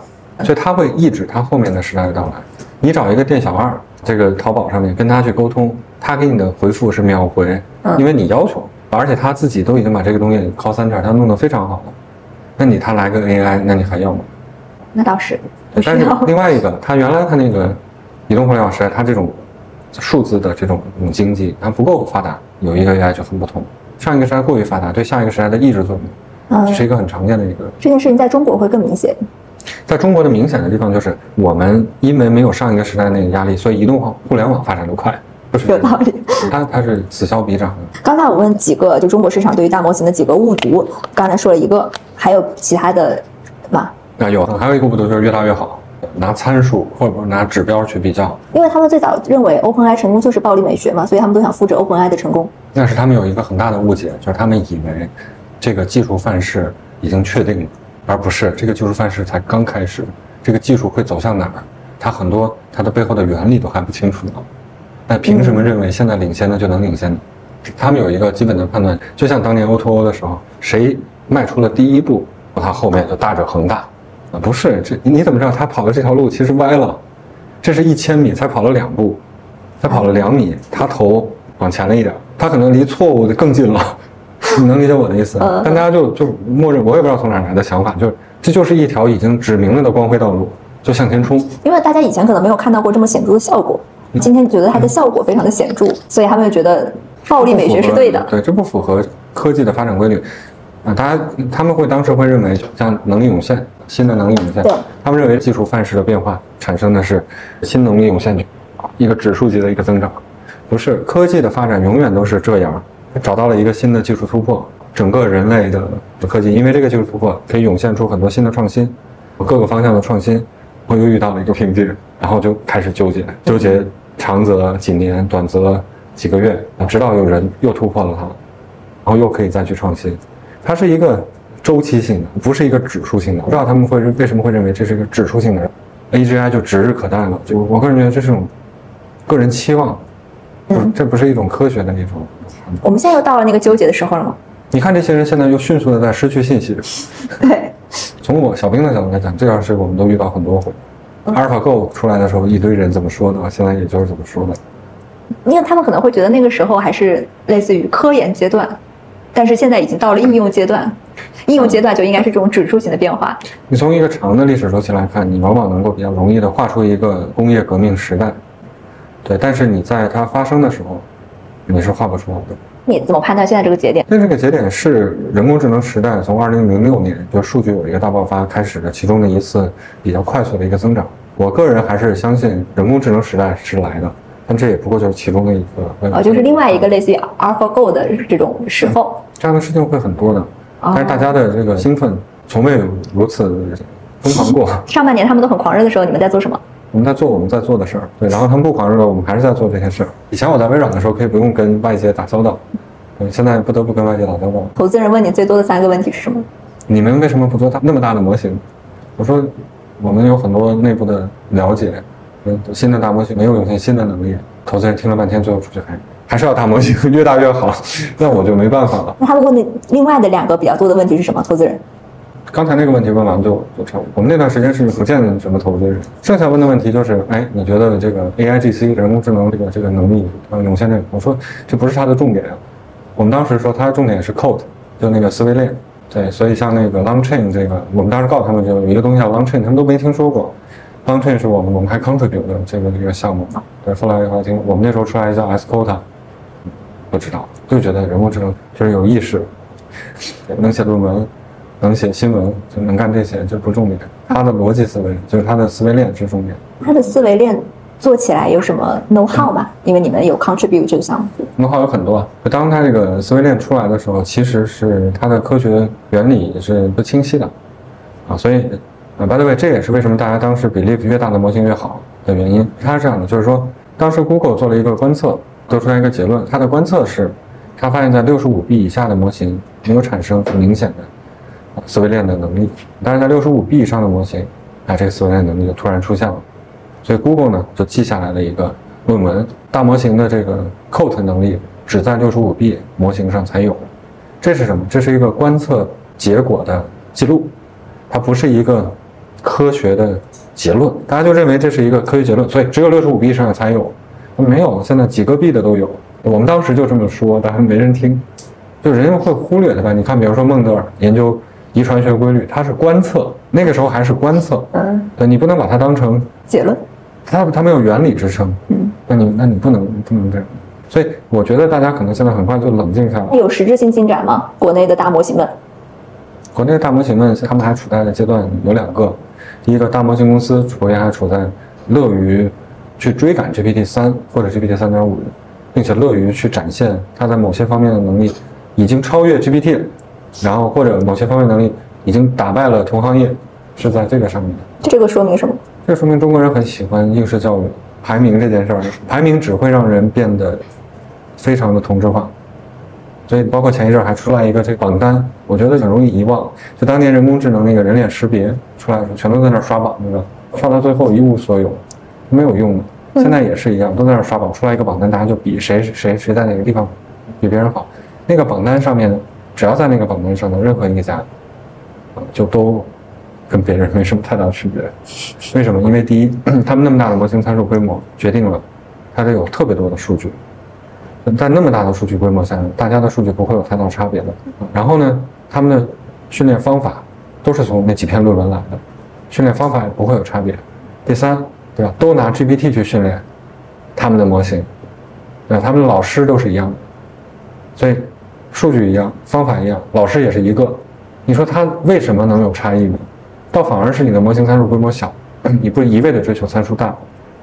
所以它会抑制它后面的时代的到来。你找一个店小二，这个淘宝上面跟他去沟通，他给你的回复是秒回，因为你要求，而且他自己都已经把这个东西 call center，他弄得非常好了。那你他来个 AI，那你还要吗？那倒是。但是另外一个，他原来他那个。移动互联网时代，他这种数字的这种经济，它不够发达，有一个 AI 就很不同。上一个时代过于发达，对下一个时代的抑制作用，这是一个很常见的一个。这件事情在中国会更明显。在中国的明显的地方就是，我们因为没有上一个时代那个压力，所以移动互联网发展的快，有道理。它它是此消彼长的。刚才我问几个，就中国市场对于大模型的几个误读，刚才说了一个，还有其他的吗？啊，有，还有一个误读就是越大越好。拿参数或者拿指标去比较，因为他们最早认为 OpenAI 成功就是暴力美学嘛，所以他们都想复制 OpenAI 的成功。但是他们有一个很大的误解，就是他们以为这个技术范式已经确定了，而不是这个技术范式才刚开始，这个技术会走向哪儿，它很多它的背后的原理都还不清楚呢。那凭什么认为现在领先的就能领先？他们有一个基本的判断，就像当年 O2O 的时候，谁迈出了第一步，他后面就大者恒大。啊，不是这，你怎么知道他跑的这条路其实歪了？这是一千米才跑了两步，才跑了两米，他头往前了一点，他可能离错误的更近了。你能理解我的意思？但大家就就默认，我也不知道从哪来的想法，就是这就是一条已经指明了的光辉道路，就向前冲。因为大家以前可能没有看到过这么显著的效果，今天觉得它的效果非常的显著，所以他们就觉得暴力美学是对的。对，这不符合科技的发展规律。啊，大家他们会当时会认为，像能力涌现。新的能力涌现，他们认为技术范式的变化产生的是新能力涌现，一个指数级的一个增长，不是科技的发展永远都是这样，找到了一个新的技术突破，整个人类的科技因为这个技术突破可以涌现出很多新的创新，各个方向的创新，我又遇到了一个瓶颈，然后就开始纠结，纠结长则几年，短则几个月，直到有人又突破了它，然后又可以再去创新，它是一个。周期性的不是一个指数性的，不知道他们会为什么会认为这是一个指数性的，AGI 就指日可待了。就我个人觉得这是种个人期望，嗯，这不是一种科学的一种。我们现在又到了那个纠结的时候了吗？你看这些人现在又迅速的在失去信心。对，从我小兵的角度来讲，这样是我们都遇到很多回。阿尔法 Go 出来的时候，一堆人怎么说的，现在也就是怎么说的。因为他们可能会觉得那个时候还是类似于科研阶段，但是现在已经到了应用阶段。应用阶段就应该是这种指数型的变化。你从一个长的历史周期来看，你往往能够比较容易的画出一个工业革命时代，对。但是你在它发生的时候，你是画不出来的。你怎么判断现在这个节点？那这个节点是人工智能时代从二零零六年就数据有一个大爆发开始的其中的一次比较快速的一个增长。我个人还是相信人工智能时代是来的，但这也不过就是其中的一个。哦，就是另外一个类似于 AlphaGo 的这种时候。这样的事情会很多的。但是大家的这个兴奋从未如此疯狂过。上半年他们都很狂热的时候，你们在做什么？我们在做我们在做的事儿，对。然后他们不狂热了，我们还是在做这些事儿。以前我在微软的时候，可以不用跟外界打交道，对。现在不得不跟外界打交道。投资人问你最多的三个问题是什么？你们为什么不做大那么大的模型？我说，我们有很多内部的了解，嗯，新的大模型没有涌现新的能力。投资人听了半天，最后出去还。还是要大模型，越大越好，那我就没办法了。那他们问你另外的两个比较多的问题是什么？投资人，刚才那个问题问完就就差不多。我们那段时间是不见什么投资人，剩下问的问题就是，哎，你觉得这个 A I G C 人工智能这个这个能力啊涌现这个？我说这不是它的重点啊。我们当时说它的重点是 code，就那个思维链。对，所以像那个 Long Chain 这个，我们当时告诉他们就有一个东西叫 Long Chain，他们都没听说过。Long Chain 是我们我们还 contribute 的这个这个项目。对，后来我听我们那时候出来叫 Escota，不知道，就觉得人工智能就是有意识，能写论文。能写新闻就能干这些，这不重点。他的逻辑思维就是他的思维链是重点。他的思维链做起来有什么 know how 吗？因为你们有 contribute 这个项目。know how 有很多。当他这个思维链出来的时候，其实是他的科学原理是不清晰的啊。所以啊，by the way，这也是为什么大家当时 believe 越大的模型越好的原因。它是这样的，就是说当时 Google 做了一个观测，得出来一个结论。它的观测是，它发现在六十五 B 以下的模型没有产生很明显的。思维链的能力，但是在六十五 B 以上的模型，哎，这个思维链能力就突然出现了。所以 Google 呢就记下来了一个论文，大模型的这个 Code 能力只在六十五 B 模型上才有。这是什么？这是一个观测结果的记录，它不是一个科学的结论。大家就认为这是一个科学结论，所以只有六十五 B 以上才有，没有，现在几个 B 的都有。我们当时就这么说，但是没人听，就人会忽略的吧？你看，比如说孟德尔研究。遗传学规律，它是观测，那个时候还是观测，嗯，对你不能把它当成结论，它它没有原理支撑，嗯，那你那你不能不能这样，所以我觉得大家可能现在很快就冷静下来。有实质性进展吗？国内的大模型们？国内的大模型们，他们还处在的阶段有两个，第一个大模型公司普遍还处在乐于去追赶 GPT 三或者 GPT 三点五，并且乐于去展现它在某些方面的能力已经超越 GPT。然后或者某些方面能力已经打败了同行业，是在这个上面的。这个说明什么？这说明中国人很喜欢应试教育排名这件事儿。排名只会让人变得非常的同质化。所以包括前一阵还出来一个这个榜单，我觉得很容易遗忘。就当年人工智能那个人脸识别出来的时候，全都在那刷榜，对吧？刷到最后一无所有，没有用的。现在也是一样，都在那刷榜，出来一个榜单，大家就比谁谁谁在哪个地方比别人好。那个榜单上面。只要在那个榜单上的任何一家，啊，就都跟别人没什么太大区别。为什么？因为第一，他们那么大的模型参数规模决定了它得有特别多的数据，在那么大的数据规模下，大家的数据不会有太大差别的。然后呢，他们的训练方法都是从那几篇论文来的，训练方法也不会有差别。第三，对吧？都拿 GPT 去训练他们的模型，对吧？他们的老师都是一样的，所以。数据一样，方法一样，老师也是一个，你说他为什么能有差异呢？倒反而是你的模型参数规模小，你不一味的追求参数大，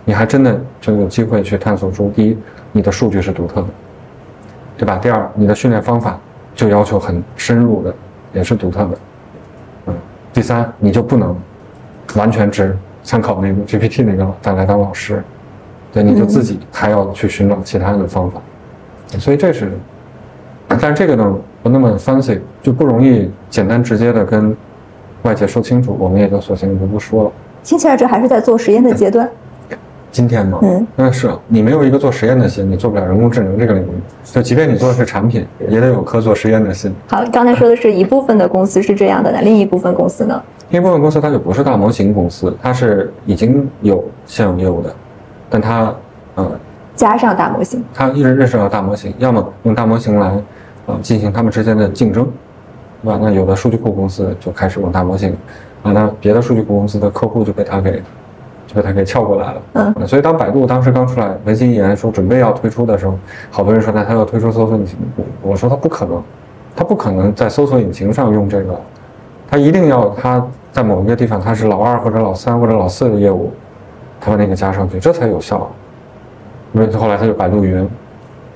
你还真的就有机会去探索出：第一，你的数据是独特的，对吧？第二，你的训练方法就要求很深入的，也是独特的，嗯。第三，你就不能完全只参考那个 GPT 那个再来当老师，对，你就自己还要去寻找其他的方法，所以这是。但是这个呢不那么 fancy，就不容易简单直接的跟外界说清楚，我们也就索性就不说了。听起来这还是在做实验的阶段。今天吗？嗯，那是你没有一个做实验的心，你做不了人工智能这个领域。就即便你做的是产品，也得有颗做实验的心。好，刚才说的是一部分的公司是这样的，那另一部分公司呢？另一部分公司它就不是大模型公司，它是已经有现有业务的，但它嗯加上大模型，它一直认识到大模型，要么用大模型来。啊，进行他们之间的竞争，对吧？那有的数据库公司就开始用大模型，啊，那别的数据库公司的客户就被他给，就被他给撬过来了。嗯，所以当百度当时刚出来，文心一言说准备要推出的时候，好多人说那他要推出搜索引擎，我说他不可能，他不可能在搜索引擎上用这个，他一定要他在某一个地方他是老二或者老三或者老四的业务，他把那个加上去，这才有效。因为后来他就百度云，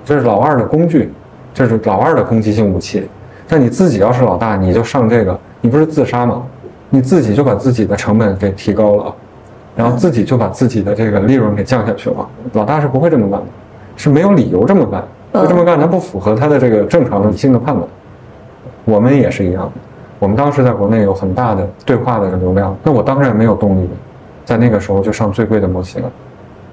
这是老二的工具。这是老二的攻击性武器，但你自己要是老大，你就上这个，你不是自杀吗？你自己就把自己的成本给提高了，然后自己就把自己的这个利润给降下去了。老大是不会这么干的，是没有理由这么干，就这么干，它不符合他的这个正常理性的判断。我们也是一样的，我们当时在国内有很大的对话的流量，那我当然没有动力，在那个时候就上最贵的模型。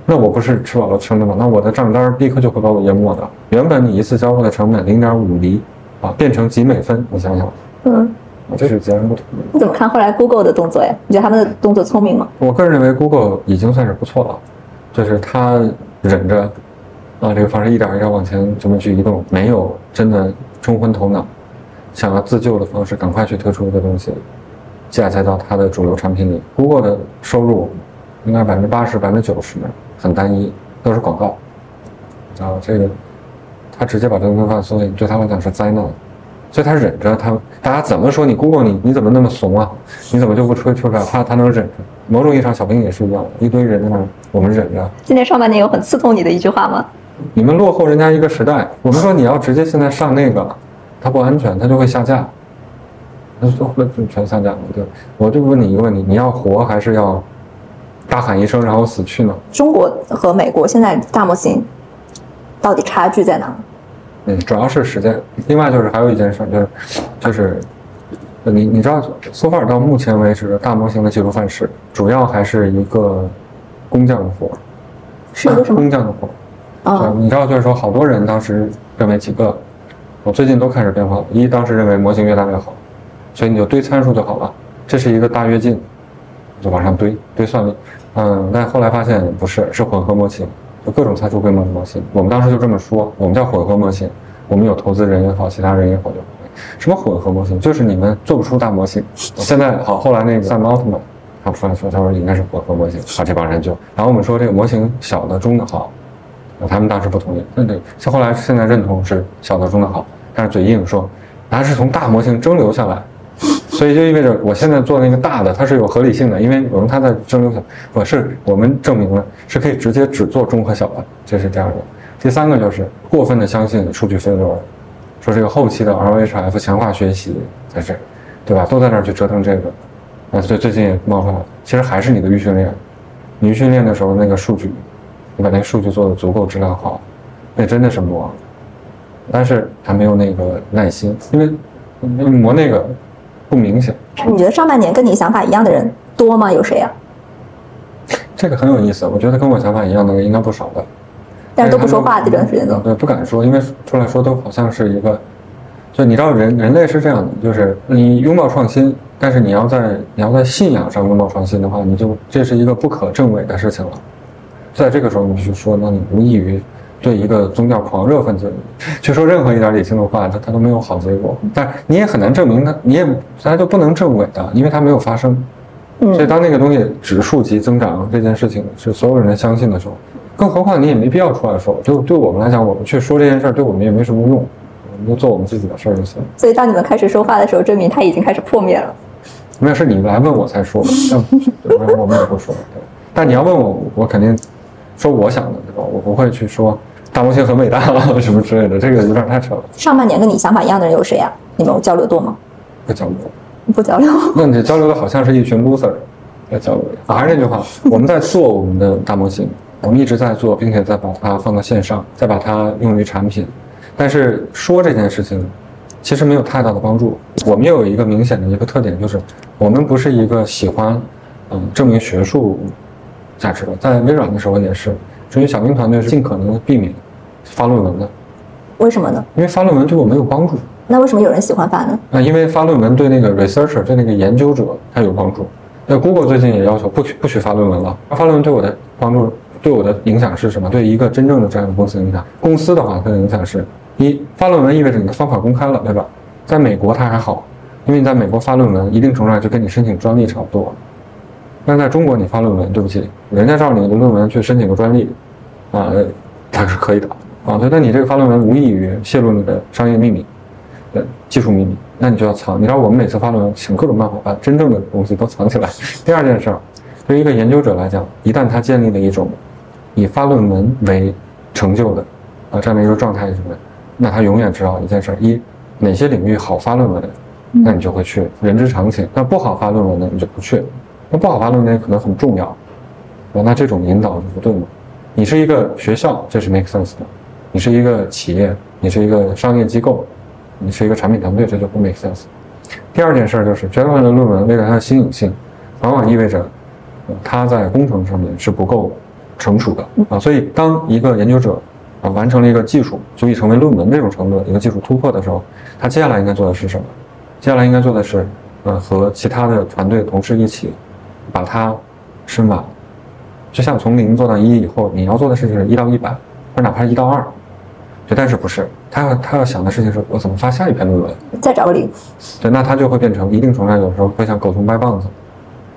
那我不是吃饱了撑的吗？那我的账单立刻就会把我淹没的。原本你一次交付的成本零点五厘，啊，变成几美分，你想想，嗯，这是截然不同。你怎么看后来 Google 的动作呀？你觉得他们的动作聪明吗？我个人认为 Google 已经算是不错了，就是他忍着啊这个方式一点一点往前这么去移动，没有真的冲昏头脑，想要自救的方式，赶快去推出一个东西，嫁接到他的主流产品里。Google 的收入应该百分之八十、百分之九十很单一，都是广告。啊，这个他直接把这个规范缩对他来讲是灾难。所以他忍着，他大家怎么说你 Google 你你怎么那么怂啊？你怎么就不吹出来？他他能忍着。某种意义上，小兵也是一样，一堆人在那，我们忍着。今年上半年有很刺痛你的一句话吗？你们落后人家一个时代。我们说你要直接现在上那个，它不安全，它就会下架，那就会全下架了。对，我就问你一个问题：你要活还是要大喊一声然后死去呢？中国和美国现在大模型到底差距在哪？嗯，主要是时间。另外就是还有一件事，就是，就是，你你知道，so far 到目前为止，大模型的技术范式主要还是一个工匠的活，是一个什么工匠的活？啊，你知道，就是说，好多人当时认为几个，我最近都开始变化了。一，当时认为模型越大越好，所以你就堆参数就好了，这是一个大跃进，就往上堆堆算力。嗯，但后来发现不是，是混合模型。就各种参数规模的模型，我们当时就这么说，我们叫混合模型。我们有投资人也好，其他人也好，就什么混合模型，就是你们做不出大模型。现在好，后来那个赛奥特曼他出来说，他说应该是混合模型，好，这帮人就，然后我们说这个模型小的中的好，他们当时不同意，那对，像后来现在认同是小的中的好，但是嘴硬说，还是从大模型蒸馏下来。所以就意味着我现在做那个大的，它是有合理性的，因为我们它在蒸馏小，我是我们证明了是可以直接只做中和小的，这是第二个。第三个就是过分的相信数据分流，说这个后期的 RHF 强化学习在这，对吧？都在那儿去折腾这个，啊，所以最近也冒出来，其实还是你的预训练，你预训练的时候那个数据，你把那个数据做的足够质量好，那真的是磨，但是还没有那个耐心，因为磨那个。不明显。你觉得上半年跟你想法一样的人多吗？有谁呀？这个很有意思。我觉得跟我想法一样的人应该不少的，但是都不说话，这段时间都对不敢说，因为出来说都好像是一个，就你知道人人类是这样的，就是你拥抱创新，但是你要在你要在信仰上拥抱创新的话，你就这是一个不可证伪的事情了。在这个时候，你去说，那你无异于。对一个宗教狂热分子去说任何一点理性的话，他他都没有好结果。但你也很难证明他，你也大家就不能证伪的，因为他没有发生。所以当那个东西指数级增长这件事情是所有人相信的时候，更何况你也没必要出来说。就对我们来讲，我们去说这件事儿，对我们也没什么用，我们就做我们自己的事儿就行。所以当你们开始说话的时候，证明他已经开始破灭了。没有，是你们来问我才说，我们也不说。对但你要问我，我肯定说我想的，对吧？我不会去说。大模型很伟大了，什么之类的，这个有点太扯了。上半年跟你想法一样的人有谁呀？你们交流多吗？不交流，不交流。那你交流的好像是一群 loser 在交流。还是那句话，我们在做我们的大模型，我们一直在做，并且在把它放到线上，再把它用于产品。但是说这件事情，其实没有太大的帮助。我们也有一个明显的一个特点，就是我们不是一个喜欢嗯证明学术价值的。在微软的时候也是，至于小明团队是尽可能的避免。发论文的，为什么呢？因为发论文对我没有帮助。那为什么有人喜欢发呢？啊，因为发论文对那个 researcher，对那个研究者他有帮助。那 Google 最近也要求不许不许发论文了。发论文对我的帮助，对我的影响是什么？对一个真正的这样的公司影响，公司的话它的影响是：一发论文意味着你的方法公开了，对吧？在美国它还好，因为你在美国发论文，一定程度上就跟你申请专利差不多。但在中国你发论文，对不起，人家照你的论文去申请个专利，啊，它是可以的。啊，对，那你这个发论文无异于泄露你的商业秘密，呃，技术秘密，那你就要藏。你知道我们每次发论文，想各种办法把真正的东西都藏起来。第二件事儿，对于一个研究者来讲，一旦他建立了一种以发论文为成就的啊这样的一个状态什么，那他永远知道一件事儿：一，哪些领域好发论文，那你就会去，人之常情；那不好发论文的，你就不去。那不好发论文可能很重要，啊，那这种引导就不对嘛。你是一个学校，这是 make sense 的。你是一个企业，你是一个商业机构，你是一个产品团队，这就不 make sense。第二件事就是，绝大部分的论文为了它的新颖性，往往意味着它在工程上面是不够成熟的啊。所以，当一个研究者啊完成了一个技术，足以成为论文这种程度的一个技术突破的时候，他接下来应该做的是什么？接下来应该做的是，呃，和其他的团队同事一起，把它深挖。就像从零做到一以后，你要做的事情是一到一百，或者哪怕一到二。就但是不是，他要他要想的事情是我怎么发下一篇论文，再找个零。对，那他就会变成一定程度上有时候会像狗熊掰棒子，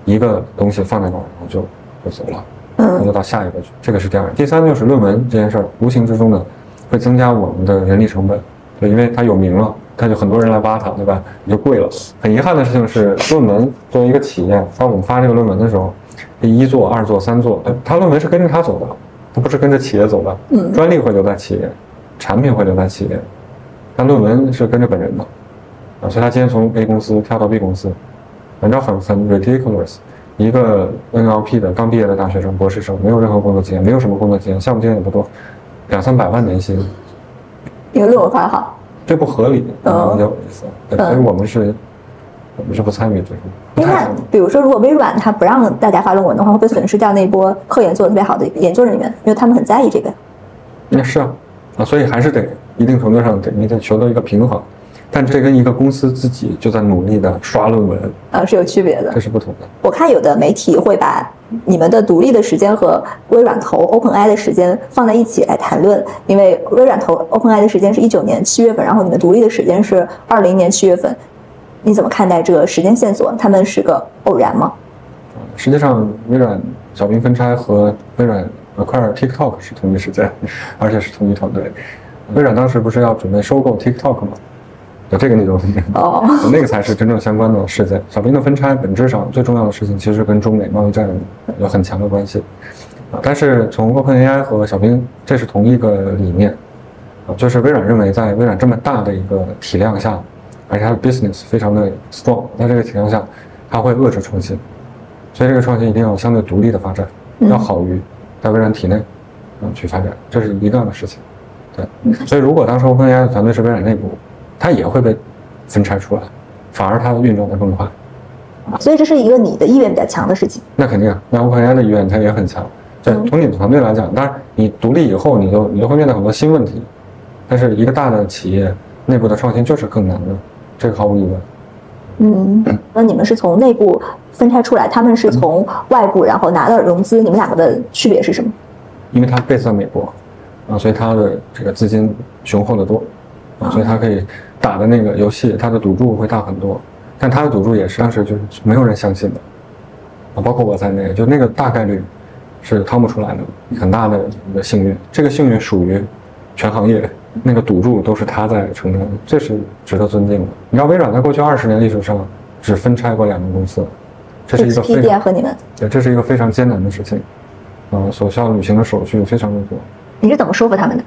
一个东西放在那儿，然后就就走了，嗯，那就到下一个去。这个是第二。第三就是论文这件事儿，无形之中呢，会增加我们的人力成本，对，因为它有名了，它就很多人来挖它，对吧？你就贵了。很遗憾的事情是，论文作为一个企业，当我们发这个论文的时候，一做、二做、三做，他论文是跟着他走的，他不是跟着企业走的，嗯，专利会留在企业。产品会留在企业，但论文是跟着本人的，啊，所以他今天从 A 公司跳到 B 公司，反正很很 ridiculous，一个 NLP 的刚毕业的大学生、博士生，没有任何工作经验，没有什么工作经验，项目经验也不多，两三百万年薪，一个论文发好，这不合理，嗯，有意思，所以我们是，我们是不参与这种。那比如说，如果微软它不让大家发论文的话，会不会损失掉那波科研做的特别好的研究人员？因为他们很在意这个。那是啊。啊，所以还是得一定程度上得你得求得一个平衡，但这跟一个公司自己就在努力的刷论文啊是有区别的，这是不同的。我看有的媒体会把你们的独立的时间和微软投 OpenAI 的时间放在一起来谈论，因为微软投 OpenAI 的时间是一九年七月份，然后你们独立的时间是二零年七月份，你怎么看待这个时间线索？他们是个偶然吗？实际上，微软小冰分拆和微软。快 TikTok 是同一时间，而且是同一团队。微软当时不是要准备收购 TikTok 吗？有这个内容哦，那个才是真正相关的事件。小冰的分拆本质上最重要的事情，其实跟中美贸易战有很强的关系。但是从 OpenAI 和小冰，这是同一个理念啊，就是微软认为在微软这么大的一个体量下，而且它的 business 非常的 strong，在这个情况下，它会遏制创新，所以这个创新一定要相对独立的发展，要好于。在微软体内，嗯，去发展，这是一样的事情，对。所以，如果当时 OpenAI 的团队是微软内部，它也会被分拆出来，反而它运转的更快。所以，这是一个你的意愿比较强的事情。那肯定啊，那 OpenAI 的意愿它也很强。对，从你的团队来讲，当然你独立以后，你就你就会面对很多新问题。但是一个大的企业内部的创新就是更难的，这个毫无疑问。嗯，那你们是从内部分拆出来，他们是从外部然后拿到融资，你们两个的区别是什么？因为他 base 在美国，啊，所以他的这个资金雄厚的多，啊，所以他可以打的那个游戏，他的赌注会大很多。但他的赌注也是当时就是没有人相信的，啊，包括我在内，就那个大概率是掏不出来的，很大的一个幸运。这个幸运属于全行业。那个赌注都是他在承担，这是值得尊敬的。你知道微软在过去二十年历史上只分拆过两个公司，这是一个非常和你们对，这是一个非常艰难的事情，嗯，所需要履行的手续非常的多。你是怎么说服他们的？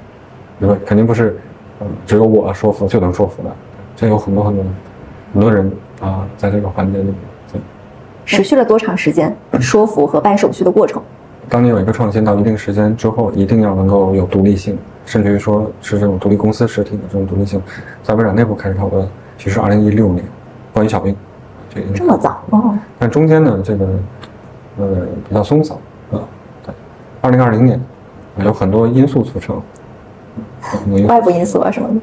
不，肯定不是，嗯，只有我说服就能说服的，这有很多很多很多人啊，在这个环节里面。持续了多长时间？说服和办手续的过程？当你有一个创新到一定时间之后，一定要能够有独立性。甚至于说是这种独立公司实体的这种独立性，在微软内部开始讨论，其实二零一六年，关于小兵，这这么早哦。但中间呢，这个呃比较松散啊。对，二零二零年有很多因素促成。外部因素啊什么的？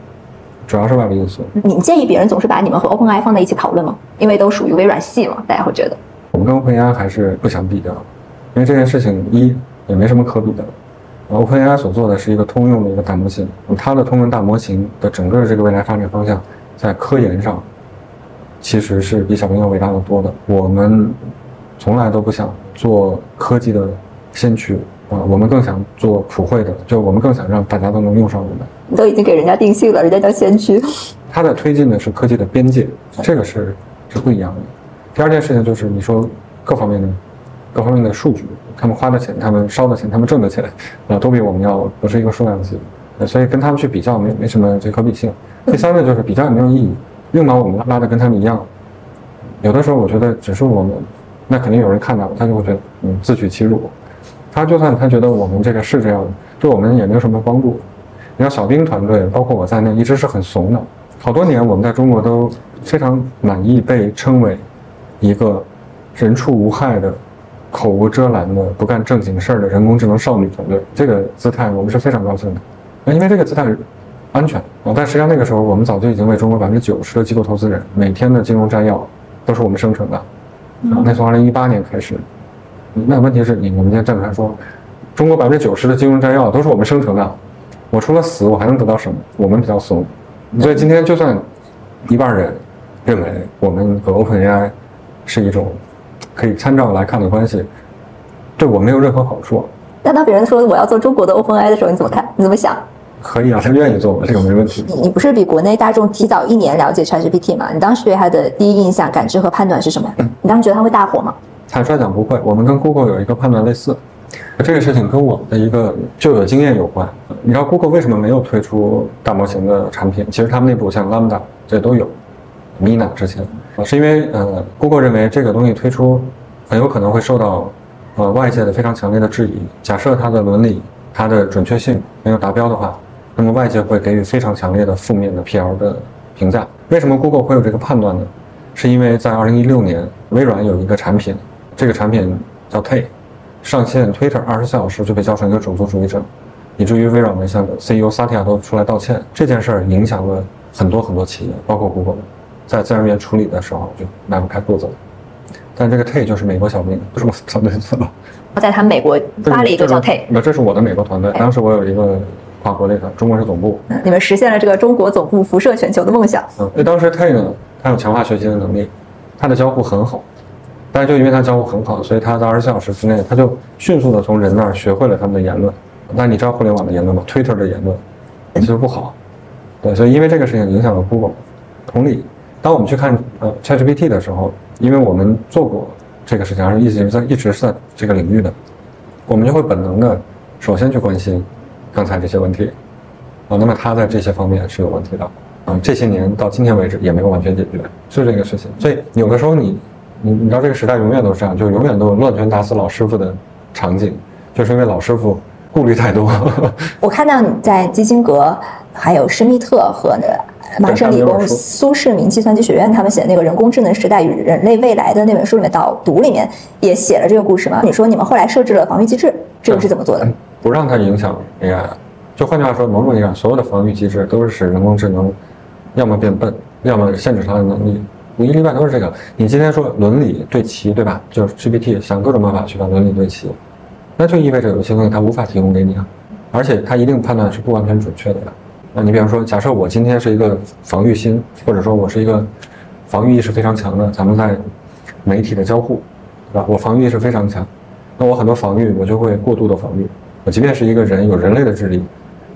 主要是外部因素。你建议别人总是把你们和 OpenAI 放在一起讨论吗？因为都属于微软系嘛，大家会觉得。我们跟 OpenAI 还是不相比的，因为这件事情一也没什么可比的。OpenAI 所做的是一个通用的一个大模型，它的通用大模型的整个这个未来发展方向，在科研上，其实是比小朋友伟大的多的。我们从来都不想做科技的先驱啊，我们更想做普惠的，就我们更想让大家都能用上我们。你都已经给人家定性了，人家叫先驱。它在推进的是科技的边界，这个是是不一样的。第二件事情就是你说各方面的各方面的数据。他们花的钱，他们烧的钱，他们挣的钱，呃，都比我们要不是一个数量级，所以跟他们去比较没没什么这可比性。第三个就是比较也没有意义，硬把我们拉的跟他们一样，有的时候我觉得只是我们，那肯定有人看到他就会觉得嗯自取其辱。他就算他觉得我们这个是这样的，对我们也没有什么帮助。你看小兵团队，包括我在内，一直是很怂的。好多年我们在中国都非常满意被称为一个人畜无害的。口无遮拦的不干正经事儿的人工智能少女团队，这个姿态我们是非常高兴的。那因为这个姿态安全啊。但实际上那个时候，我们早就已经为中国百分之九十的机构投资人每天的金融摘要都是我们生成的。那从二零一八年开始，那问题是你我们今天站出来说，中国百分之九十的金融摘要都是我们生成的，我除了死，我还能得到什么？我们比较怂，所以今天就算一半人认为我们和 OpenAI 是一种可以参照来看的关系，对我没有任何好处。那当别人说我要做中国的 OpenAI 的时候，你怎么看？你怎么想？可以啊，他愿意做，这个没问题。你你不是比国内大众提早一年了解 ChatGPT 吗？你当时对它的第一印象、感知和判断是什么？你当时觉得它会大火吗？坦率讲不会，我们跟 Google 有一个判断类似。这个事情跟我的一个旧有经验有关。你知道 Google 为什么没有推出大模型的产品？其实他们内部像 Lambda 这都有，Mina 之前，是因为呃 Google 认为这个东西推出很有可能会受到呃外界的非常强烈的质疑。假设它的伦理、它的准确性没有达标的话。那么外界会给予非常强烈的负面的 PR 的评价。为什么 Google 会有这个判断呢？是因为在2016年，微软有一个产品，这个产品叫 Tay，上线 Twitter 二十四小时就被叫成一个种族主义者，以至于微软的像 CEO 萨提亚都出来道歉。这件事儿影响了很多很多企业，包括 Google，在自然语言处理的时候就迈不开步子了。但这个 Tay 就是美国小兵，不是我团队做的。在他美国发了一个叫 Tay，那这是我的美国团队。当时我有一个。跨国内的中国是总部，你们实现了这个中国总部辐射全球的梦想。嗯，那当时 Tay 呢，它有强化学习的能力，它的交互很好，但是就因为它交互很好，所以它在二十四小时之内，它就迅速的从人那儿学会了他们的言论。那你知道互联网的言论吗？Twitter 的言论其实不好，对，所以因为这个事情影响了 Google。同理，当我们去看呃 ChatGPT 的时候，因为我们做过这个事情，而且一直在一直是在这个领域的，我们就会本能的首先去关心。刚才这些问题，啊，那么他在这些方面是有问题的，啊，这些年到今天为止也没有完全解决，是这个事情。所以有的时候你，你你知道这个时代永远都是这样，就永远都有乱拳打死老师傅的场景，就是因为老师傅顾虑太多。我看到你在基辛格、还有施密特和麻省理工苏世民计算机学院他们写的那个《人工智能时代与人类未来》的那本书里面导读里面也写了这个故事嘛？你说你们后来设置了防御机制，这个是怎么做的？不让它影响 AI，就换句话说，某种意义上，所有的防御机制都是使人工智能要么变笨，要么限制它的能力，无一例外都是这个。你今天说伦理对齐，对吧？就是 GPT 想各种办法去把伦理对齐，那就意味着有些东西它无法提供给你啊，而且它一定判断是不完全准确的你比方说，假设我今天是一个防御心，或者说我是一个防御意识非常强的，咱们在媒体的交互，对吧？我防御意识非常强，那我很多防御我就会过度的防御。我即便是一个人有人类的智力，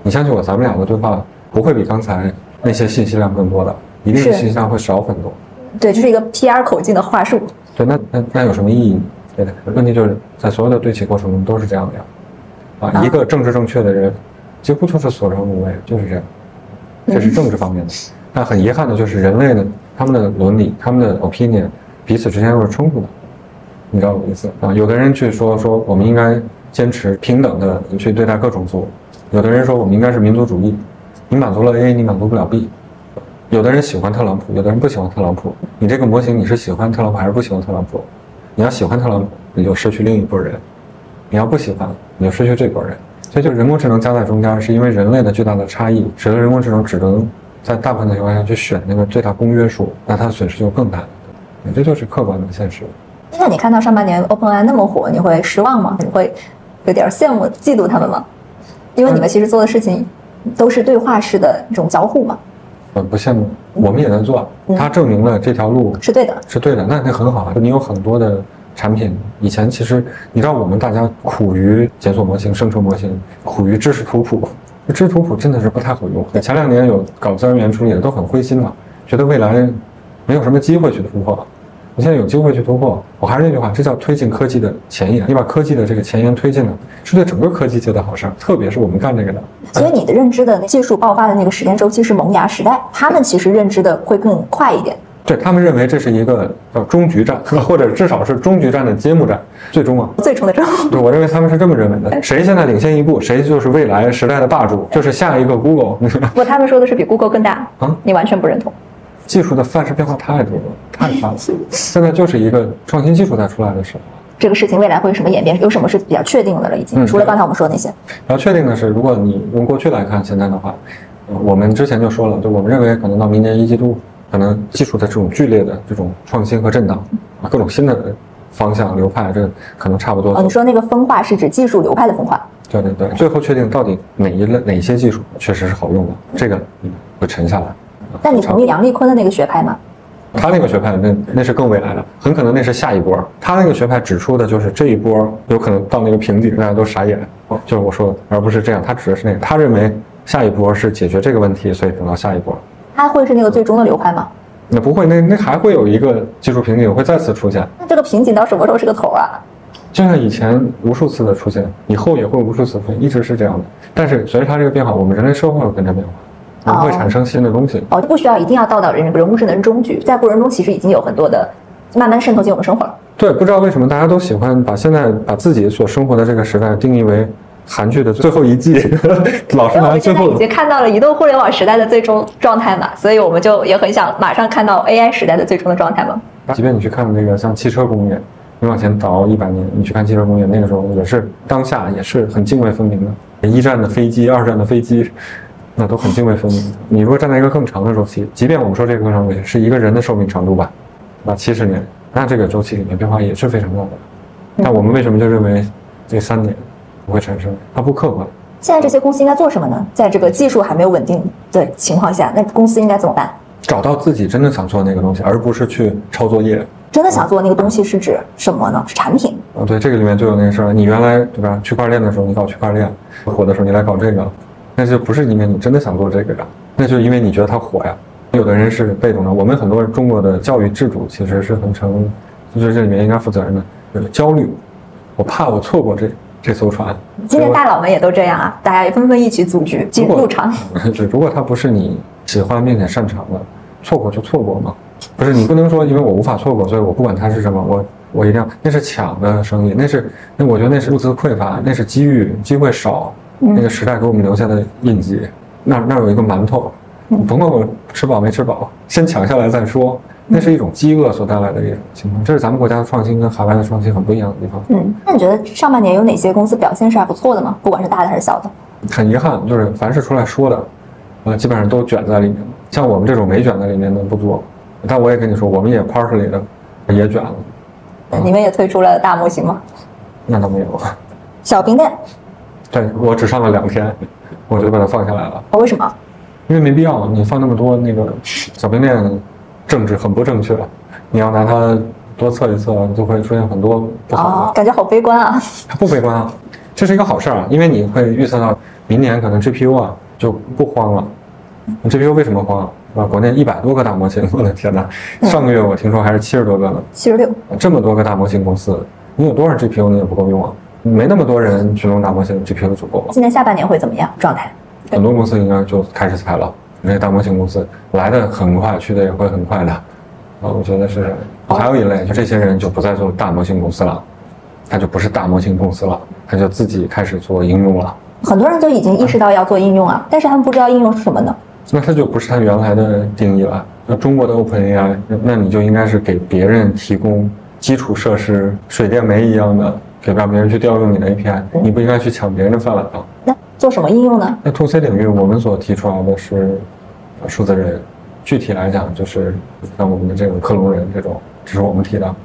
你相信我，咱们两个对话不会比刚才那些信息量更多的，一定是信息量会少很多。对，就是一个 PR 口径的话术。对，那那那有什么意义？对的，问题就是在所有的对齐过程中都是这样的呀。啊，一个政治正确的人，几乎就是所向无为，就是这样。这是政治方面的。但很遗憾的就是人类的他们的伦理、他们的 opinion 彼此之间又是冲突的。你知道我意思啊？有的人去说说我们应该。坚持平等的去对待各种族，有的人说我们应该是民族主义，你满足了 A，你满足不了 B。有的人喜欢特朗普，有的人不喜欢特朗普。你这个模型你是喜欢特朗普还是不喜欢特朗普？你要喜欢特朗普，你就失去另一拨人；你要不喜欢，你就失去这拨人。所以就人工智能夹在中间，是因为人类的巨大的差异，使得人工智能只能在大部分的情况下去选那个最大公约数，那它的损失就更大。这就是客观的现实。那你看到上半年 OpenAI 那么火，你会失望吗？你会？有点羡慕、嫉妒他们吗？因为你们其实做的事情都是对话式的这种交互嘛。呃，不羡慕，我们也在做。它证明了这条路是对的，是对的。那那很好啊，你有很多的产品。以前其实你知道，我们大家苦于检索模型、生成模型，苦于知识图谱。知识图谱真的是不太好用。前两年有搞自然语言处理的都很灰心嘛，觉得未来没有什么机会去突破。你现在有机会去突破，我还是那句话，这叫推进科技的前沿。你把科技的这个前沿推进了，是对整个科技界的好事儿，特别是我们干这个的。所以你的认知的技术爆发的那个时间周期是萌芽时代，他们其实认知的会更快一点。对他们认为这是一个叫终局战，或者至少是终局战的揭幕战，最终啊，最终的战。对，我认为他们是这么认为的。谁现在领先一步，谁就是未来时代的霸主，就是下一个 Google。不，他们说的是比 Google 更大啊，你完全不认同。技术的范式变化太多了，太快了。现在就是一个创新技术在出来的时候。这个事情未来会有什么演变？有什么是比较确定的了？已经除了刚才我们说那些。然后确定的是，如果你用过去来看，现在的话，我们之前就说了，就我们认为可能到明年一季度，可能技术的这种剧烈的这种创新和震荡啊，各种新的方向流派，这可能差不多。哦，你说那个分化是指技术流派的分化？对对对，最后确定到底哪一类哪些技术确实是好用的，这个会沉下来。但你同意杨立坤的那个学派吗？他那个学派，那那是更未来的，很可能那是下一波。他那个学派指出的就是这一波有可能到那个瓶颈，大家都傻眼。就是我说的，而不是这样。他指的是那个，他认为下一波是解决这个问题，所以等到下一波。他会是那个最终的流派吗？那不会，那那还会有一个技术瓶颈会再次出现。那这个瓶颈到什么时候是个头啊？就像以前无数次的出现，以后也会无数次出现，一直是这样的。但是随着它这个变化，我们人类社会会跟着变化，我们会产生新的东西。哦，不需要一定要到到人人工智能终局，在过程中其实已经有很多的慢慢渗透进我们生活了。对，不知道为什么大家都喜欢把现在把自己所生活的这个时代定义为韩剧的最后一季，老是拿最后。已经看到了移动互联网时代的最终状态嘛，所以我们就也很想马上看到 AI 时代的最终的状态嘛。即便你去看那个像汽车工业。你往前倒一百年，你去看汽车工业，那个时候也是当下也是很泾渭分明的。一战的飞机，二战的飞机，那都很泾渭分明。你如果站在一个更长的周期，即便我们说这个更长周期是一个人的寿命长度吧，那七十年，那这个周期里面变化也是非常大的。那我们为什么就认为这三年不会产生？它不客观。现在这些公司应该做什么呢？在这个技术还没有稳定的情况下，那公司应该怎么办？找到自己真的想做那个东西，而不是去抄作业。真的想做那个东西是指什么呢？是产品啊？对，这个里面就有那个事儿。你原来对吧？区块链的时候你搞区块链，火的时候你来搞这个，那就不是因为你真的想做这个呀，那就因为你觉得它火呀。有的人是被动的，我们很多中国的教育制度其实是很成，就是这里面应该负责任的，就是焦虑，我怕我错过这这艘船。今天大佬们也都这样啊，大家也纷纷一起组局进入场。如果它不是你喜欢并且擅长的，错过就错过嘛。不是你不能说，因为我无法错过，所以我不管它是什么，我我一定要。那是抢的生意，那是那我觉得那是物资匮乏，那是机遇机会少，那个时代给我们留下的印记。那那有一个馒头，甭管我吃饱没吃饱，先抢下来再说。那是一种饥饿所带来的一种情况，这是咱们国家的创新跟海外的创新很不一样的地方。嗯，那你觉得上半年有哪些公司表现是还不错的吗？不管是大的还是小的？很遗憾，就是凡是出来说的，呃，基本上都卷在里面像我们这种没卷在里面的不多。但我也跟你说，我们也 partially 的也卷了。你们也推出了大模型吗？那倒没有。小冰店。对，我只上了两天，我就把它放下来了。为什么？因为没必要，你放那么多那个小冰店，政治很不正确。你要拿它多测一测，就会出现很多不好的。感觉好悲观啊！不悲观啊，这是一个好事儿啊，因为你会预测到明年可能 GPU 啊就不慌了。GPU 为什么慌？啊，国内一百多个大模型，我的天哪！上个月我听说还是七十多个呢。七十六，这么多个大模型公司，你有多少 GPU 你也不够用啊？没那么多人去弄大模型，GPU 足够了。今年下半年会怎么样？状态？很多公司应该就开始裁了。那些大模型公司来的很快，去的也会很快的。啊，我觉得是。还有一类，就这些人就不再做大模型公司了，他就不是大模型公司了，他就自己开始做应用了。很多人都已经意识到要做应用啊，但是他们不知道应用是什么呢？那它就不是它原来的定义了。那中国的 OpenAI，那你就应该是给别人提供基础设施，水电煤一样的，给让别人去调用你的 API，你不应该去抢别人的饭碗啊。那做什么应用呢？那 To C 领域，我们所提出来的是数字人，具体来讲就是像我们的这种克隆人这种，只是我们提的。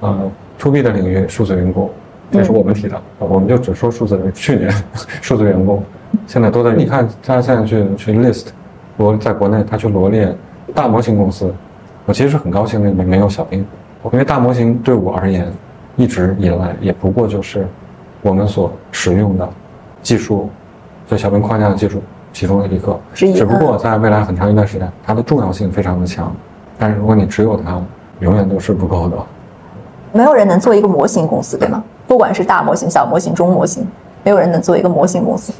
呃，To B 的领域，数字员工，这是我们提的。我们就只说数字人，去年 数字员工，现在都在。你看，他现在去去 list。我在国内，他去罗列大模型公司，我其实是很高兴的，里面没有小兵，因为大模型对我而言，一直以来也不过就是我们所使用的技术，就小兵框架的技术其中的一个，只不过在未来很长一段时间，它的重要性非常的强，但是如果你只有它，永远都是不够的。没有人能做一个模型公司，对吗？不管是大模型、小模型、中模型，没有人能做一个模型公司。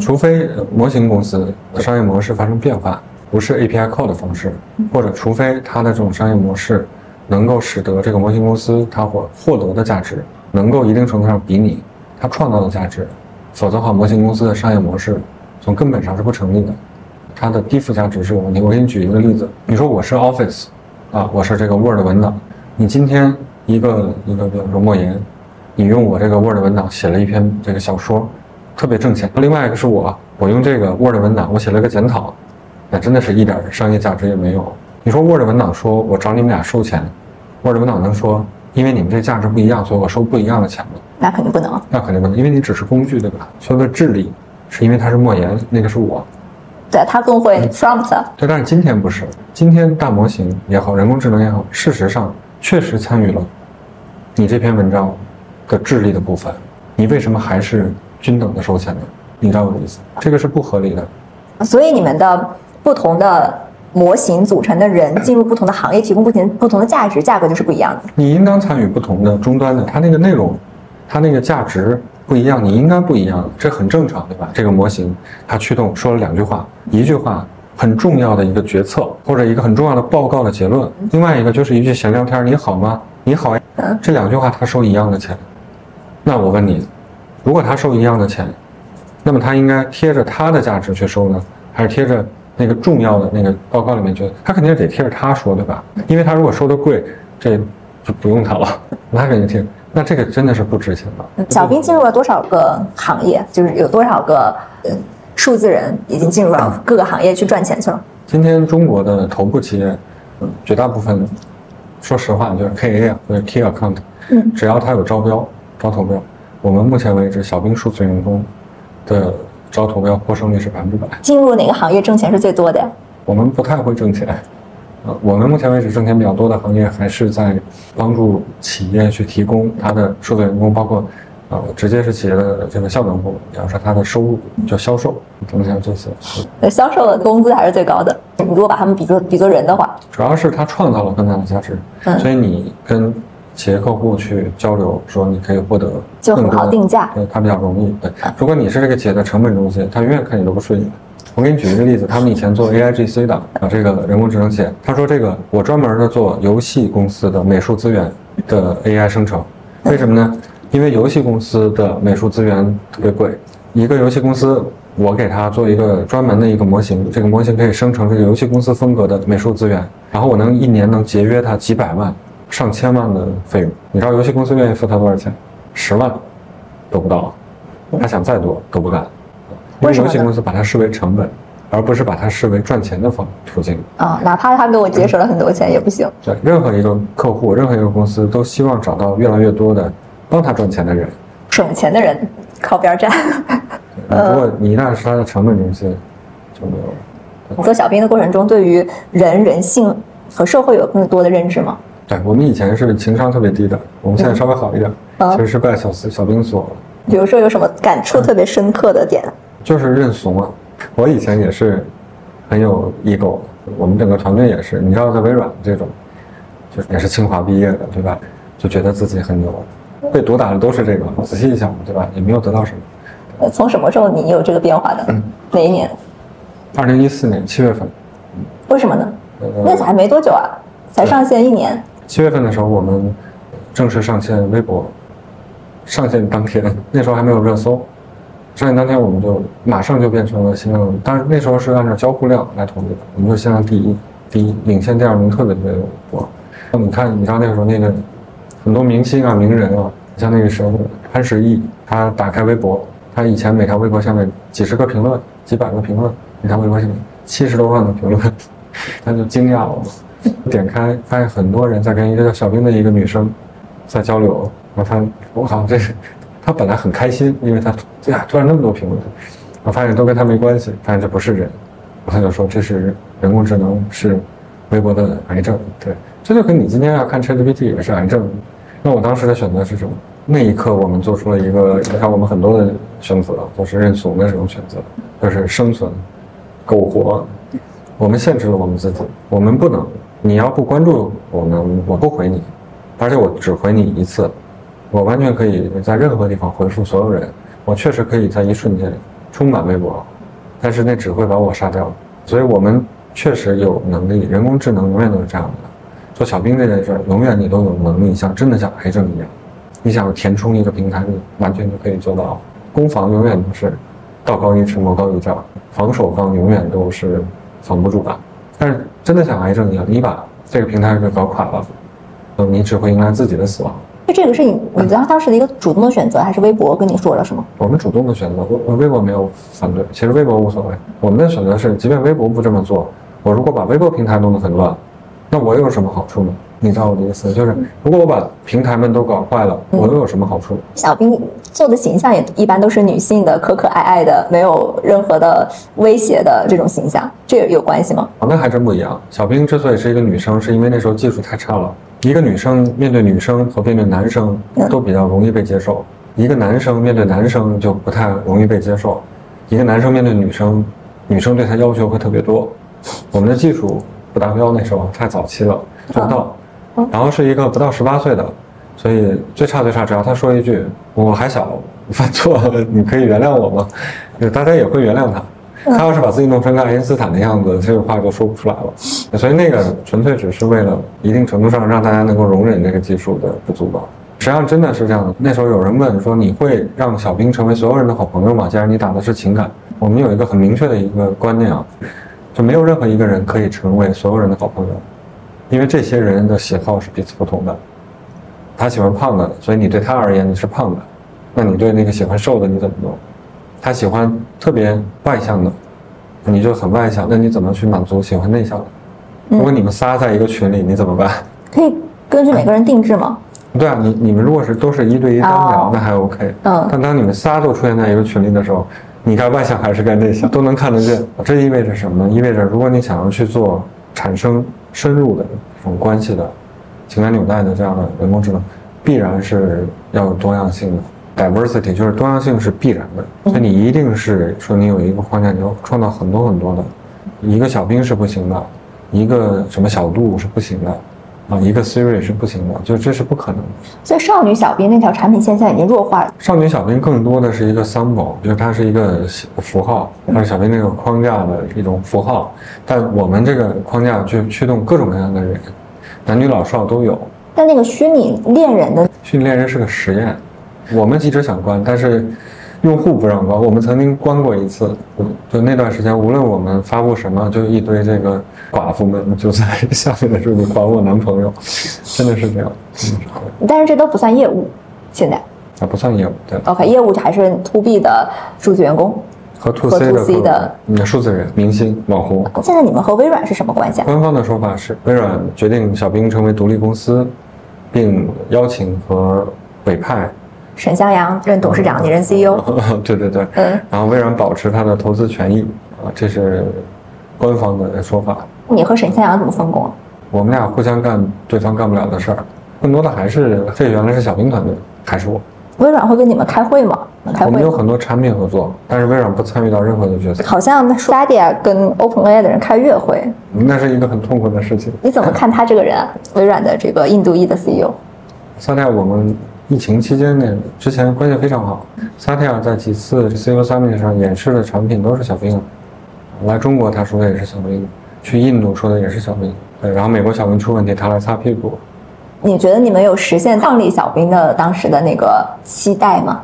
除非模型公司的商业模式发生变化，不是 API call 的方式，或者除非它的这种商业模式能够使得这个模型公司它获获得的价值能够一定程度上比拟它创造的价值，否则的话，模型公司的商业模式从根本上是不成立的，它的低附加值是有问题。我给你举一个例子，你说我是 Office，啊，我是这个 Word 文档，你今天一个一个比如说莫言，你用我这个 Word 文档写了一篇这个小说。特别挣钱。另外一个是我，我用这个 Word 文档，我写了个检讨，那真的是一点商业价值也没有。你说 Word 文档说我找你们俩收钱，Word 文档能说因为你们这价值不一样，所以我收不一样的钱吗？那肯定不能。那肯定不能，因为你只是工具，对吧？所有的智力是因为他是莫言，那个是我。对他更会 prompt。对，但是今天不是，今天大模型也好，人工智能也好，事实上确实参与了你这篇文章的智力的部分。你为什么还是均等的收钱呢？你知道我的意思？这个是不合理的。所以你们的不同的模型组成的人进入不同的行业，提供不同不同的价值，价格就是不一样的。你应当参与不同的终端的，它那个内容，它那个价值。不一样，你应该不一样，这很正常，对吧？这个模型它驱动说了两句话，一句话很重要的一个决策，或者一个很重要的报告的结论，另外一个就是一句闲聊天，你好吗？你好呀，这两句话他收一样的钱，那我问你，如果他收一样的钱，那么他应该贴着他的价值去收呢，还是贴着那个重要的那个报告里面去？他肯定得贴着他说，对吧？因为他如果收的贵，这就不用他了，他肯定贴。那这个真的是不值钱的。小兵进入了多少个行业？就是有多少个数字人已经进入了各个行业去赚钱去了？今天中国的头部企业，绝大部分，说实话就是 KA 啊，或者 Key Account，嗯，只要他有招标、招投标，我们目前为止小兵数字员工的招投标获胜率是百分之百。进入哪个行业挣钱是最多的呀？我们不太会挣钱。我们目前为止挣钱比较多的行业，还是在帮助企业去提供它的数字员工，包括，呃，直接是企业的这个效能部，比方说它的收入，叫销售，等等这些。那销售的工资还是最高的。你如果把他们比作比作人的话，主要是他创造了更大的价值，所以你跟企业客户去交流，说你可以获得就很好定价，对，它比较容易。对，如果你是这个企业的成本中心，他永远看你都不顺眼。我给你举一个例子，他们以前做 A I G C 的啊，这个人工智能企业，他说这个我专门的做游戏公司的美术资源的 A I 生成，为什么呢？因为游戏公司的美术资源特别贵，一个游戏公司我给他做一个专门的一个模型，这个模型可以生成这个游戏公司风格的美术资源，然后我能一年能节约他几百万、上千万的费用。你知道游戏公司愿意付他多少钱？十万都不到，他想再多都不敢。因为游戏公司把它视为成本，而不是把它视为赚钱的方途径啊。哪怕他给我节省了很多钱也不行。对，任何一个客户，任何一个公司都希望找到越来越多的帮他赚钱的人。省钱的人靠边站。如果你一旦是他的成本中心，就没有了。做小兵的过程中，对于人、人性和社会有更多的认知吗？对我们以前是情商特别低的，我们现在稍微好一点，其实是拜小小兵所。比如说有什么感触特别深刻的点？就是认怂啊！我以前也是很有 ego，我们整个团队也是。你知道，在微软这种，就也是清华毕业的，对吧？就觉得自己很牛，被毒打的都是这个。仔细一想，对吧？也没有得到什么。从什么时候你有这个变化的？哪一年？二零一四年七月份。为什么呢？那才没多久啊，才上线一年。七月份的时候，我们正式上线微博。上线当天，那时候还没有热搜。上线当天，我们就马上就变成了新浪，当然那时候是按照交互量来统计的，我们就新浪第一，第一领先第二名特别特别多。那你看，你知道那个时候那个很多明星啊、名人啊，像那个时候潘石屹，他打开微博，他以前每条微博下面几十个评论、几百个评论，每条微博下面七十多万的评论，他就惊讶了，点开发现很多人在跟一个叫小兵的一个女生在交流，然后他我靠，这是。他本来很开心，因为他呀突然那么多评论，我发现都跟他没关系，发现这不是人，他就说这是人工智能，是微博的癌症。对，这就跟你今天要看 ChatGPT 也是癌症。那我当时的选择是什么？那一刻我们做出了一个影响我们很多的选择，就是认怂的这种选择，就是生存、苟活。我们限制了我们自己，我们不能，你要不关注我们，我不回你，而且我只回你一次。我完全可以在任何地方回复所有人，我确实可以在一瞬间充满微博，但是那只会把我杀掉。所以我们确实有能力，人工智能永远都是这样的。做小兵这件事，永远你都有能力，像真的像癌症一样，你想填充一个平台，你完全就可以做到。攻防永远都是道高一尺，魔高一丈，防守方永远都是防不住的。但是真的像癌症一样，你把这个平台给搞垮了，你只会迎来自己的死亡。就这个是你你当当时的一个主动的选择，还是微博跟你说了什么？我们主动的选择，微微博没有反对，其实微博无所谓。我们的选择是，即便微博不这么做，我如果把微博平台弄得很乱，那我有什么好处呢？你知道我的意思，就是如果我把平台们都搞坏了，我又有什么好处？小兵做的形象也一般都是女性的，可可爱爱的，没有任何的威胁的这种形象，这有关系吗？那还真不一样。小兵之所以是一个女生，是因为那时候技术太差了。一个女生面对女生和面对男生都比较容易被接受，一个男生面对男生就不太容易被接受。一个男生面对女生，女生对他要求会特别多。我们的技术不达标，那时候太早期了，做不到。然后是一个不到十八岁的，所以最差最差，只要他说一句“我还小，犯错，你可以原谅我吗？”就大家也会原谅他。他要是把自己弄成个爱因斯坦的样子，这个话就说不出来了。所以那个纯粹只是为了一定程度上让大家能够容忍这个技术的不足吧。实际上真的是这样的。那时候有人问说：“你会让小兵成为所有人的好朋友吗？”既然你打的是情感，我们有一个很明确的一个观念啊，就没有任何一个人可以成为所有人的好朋友。因为这些人的喜好是彼此不同的，他喜欢胖的，所以你对他而言你是胖的，那你对那个喜欢瘦的你怎么弄？他喜欢特别外向的，你就很外向，那你怎么去满足喜欢内向的？如果你们仨在一个群里，你怎么办？可以根据每个人定制吗？对啊，你你们如果是都是一对一单聊，那还 OK。嗯。但当你们仨都出现在一个群里的时候，你该外向还是该内向，都能看得见。这意味着什么呢？意味着如果你想要去做产生。深入的这种关系的情感纽带的这样的人工智能，必然是要有多样性的 diversity，就是多样性是必然的。所以你一定是说你有一个框架，你要创造很多很多的。一个小兵是不行的，一个什么小度是不行的，啊，一个 Siri 是不行的，就这是不可能的。所以少女小兵那条产品线现在已经弱化了。少女小兵更多的是一个 symbol，就是它是一个符号，它是小兵那个框架的一种符号。但我们这个框架去驱动各种各样的人，男女老少都有。但那个虚拟恋人的虚拟恋人是个实验，我们一直想关，但是用户不让关。我们曾经关过一次，就那段时间，无论我们发布什么，就一堆这个寡妇们就在下面的说你还我男朋友，真的是这样。但是这都不算业务，现在啊不算业务，对。OK，业务还是 To B 的数字员工。和 to C 的嗯数字人、明星、网红。现在你们和微软是什么关系？啊官方的说法是，微软决定小兵成为独立公司，并邀请和委派沈向阳任董事长，你任 CEO。对对对，嗯。然后微软保持它的投资权益啊，这是官方的说法。你和沈向阳怎么分工？我们俩互相干对方干不了的事儿，更多的还是这原来是小兵团队，还是我。微软会跟你们开会吗？开会。我们有很多产品合作，但是微软不参与到任何的角色。好像 Stadia 跟 OpenAI 的人开月会，那是一个很痛苦的事情。你怎么看他这个人？微软的这个印度裔的 CEO。萨提亚，我们疫情期间呢，之前关系非常好。萨提亚在几次 CEO Summit 上演示的产品都是小兵，来中国他说的也是小兵，去印度说的也是小兵。对，然后美国小兵出问题，他来擦屁股。你觉得你们有实现创立小兵的当时的那个期待吗？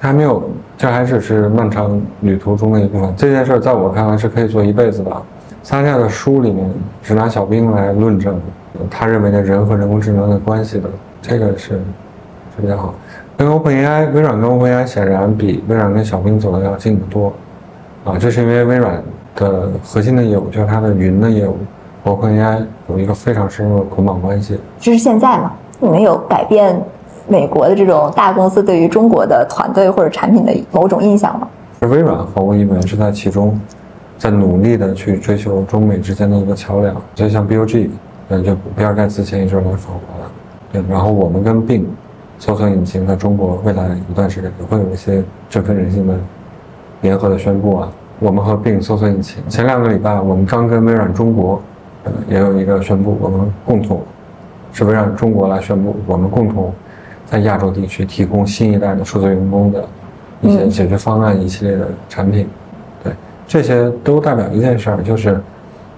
还没有，这还只是漫长旅途中的一部分。这件事在我看来是可以做一辈子的。萨提亚的书里面只拿小兵来论证他认为的人和人工智能的关系的，这个是是比较好。跟 OpenAI，微软跟 OpenAI 显然比微软跟小冰走的要近得多。啊，这是因为微软的核心的业务就是它的云的业务。，OpenAI 有一个非常深入的捆绑关系。这是现在吗？你们有改变美国的这种大公司对于中国的团队或者产品的某种印象吗？微软毫无疑问是在其中，在努力的去追求中美之间的一个桥梁。就像 BOG，嗯，就比尔盖茨前一阵来访华了，对。然后我们跟 Bing 搜索引擎在中国未来一段时间也会有一些振奋人心的联合的宣布啊。我们和 Bing 搜索引擎前两个礼拜，我们刚跟微软中国。也有一个宣布，我们共同是微软中国来宣布，我们共同在亚洲地区提供新一代的数字员工的一些解决方案，一系列的产品。对，这些都代表一件事儿，就是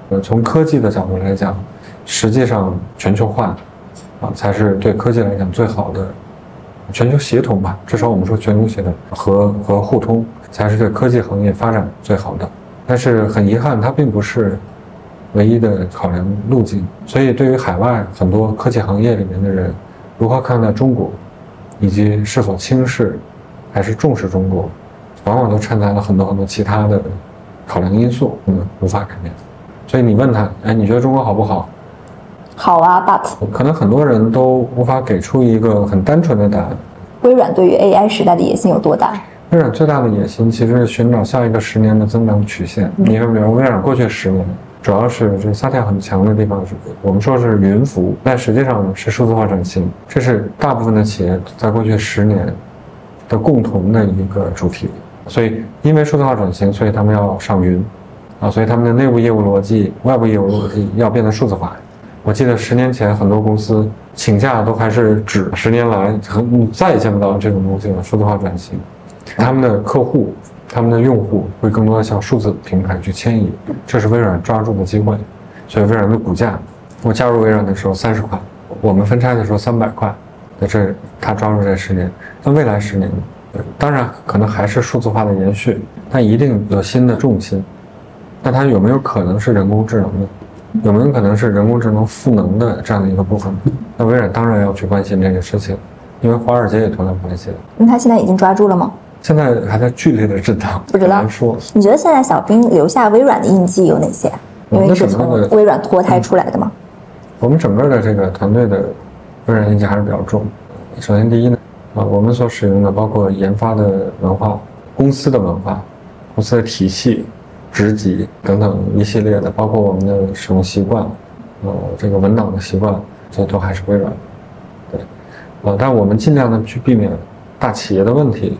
呃，从科技的角度来讲，实际上全球化啊，才是对科技来讲最好的全球协同吧。至少我们说全球协同和和互通，才是对科技行业发展最好的。但是很遗憾，它并不是。唯一的考量路径，所以对于海外很多科技行业里面的人，如何看待中国，以及是否轻视还是重视中国，往往都掺杂了很多很多其他的考量因素，嗯，无法改变。所以你问他，哎，你觉得中国好不好？好啊，but 可能很多人都无法给出一个很单纯的答案。微软对于 AI 时代的野心有多大？微软最大的野心其实是寻找下一个十年的增长曲线。你看，比如微软过去十年，主要是这萨提亚很强的地方是，我们说是云服务，但实际上呢是数字化转型，这是大部分的企业在过去十年的共同的一个主题。所以，因为数字化转型，所以他们要上云，啊，所以他们的内部业务逻辑、外部业务逻辑要变得数字化。我记得十年前很多公司请假都还是指十年来很再也见不到这种东西了。数字化转型，他们的客户、他们的用户会更多的向数字平台去迁移，这是微软抓住的机会。所以微软的股价，我加入微软的时候三十块，我们分拆的时候三百块，那这他抓住这十年。那未来十年，当然可能还是数字化的延续，但一定有新的重心。那它有没有可能是人工智能呢？有没有可能是人工智能赋能的这样的一个部分？那微软当然要去关心这个事情，因为华尔街也同样关心。那他现在已经抓住了吗？现在还在剧烈的震荡，不知道说。你觉得现在小兵留下微软的印记有哪些？因为是从微软脱胎出来的嘛。我们整个的这个团队的微软印记还是比较重。首先第一呢，啊，我们所使用的包括研发的文化、公司的文化、公司的体系。职级等等一系列的，包括我们的使用习惯，呃，这个文档的习惯，这都还是微软，对，呃，但我们尽量的去避免大企业的问题，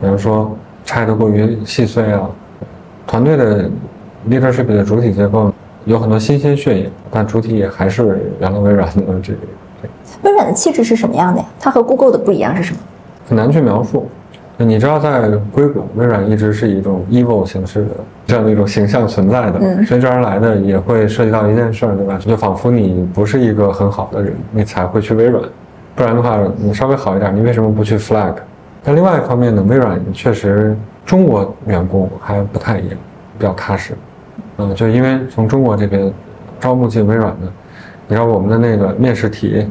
比如说拆的过于细碎啊，团队的 leadership 的主体结构有很多新鲜血液，但主体也还是原来微软的这个。微软的气质是什么样的呀？它和 Google 的不一样是什么？很难去描述。你知道，在硅谷，微软一直是一种 evil 形式的这样的一种形象存在的，随之而来的也会涉及到一件事儿，对吧？就仿佛你不是一个很好的人，你才会去微软，不然的话，你稍微好一点，你为什么不去 Flag？但另外一方面呢，微软确实中国员工还不太一样，比较踏实，嗯，就因为从中国这边招募进微软的，你知道我们的那个面试题、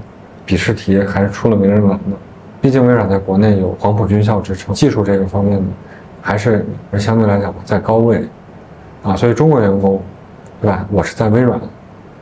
笔试题还是出了名人难的。毕竟微软在国内有黄埔军校之称，技术这个方面呢，还是相对来讲在高位，啊，所以中国员工，对吧？我是在微软，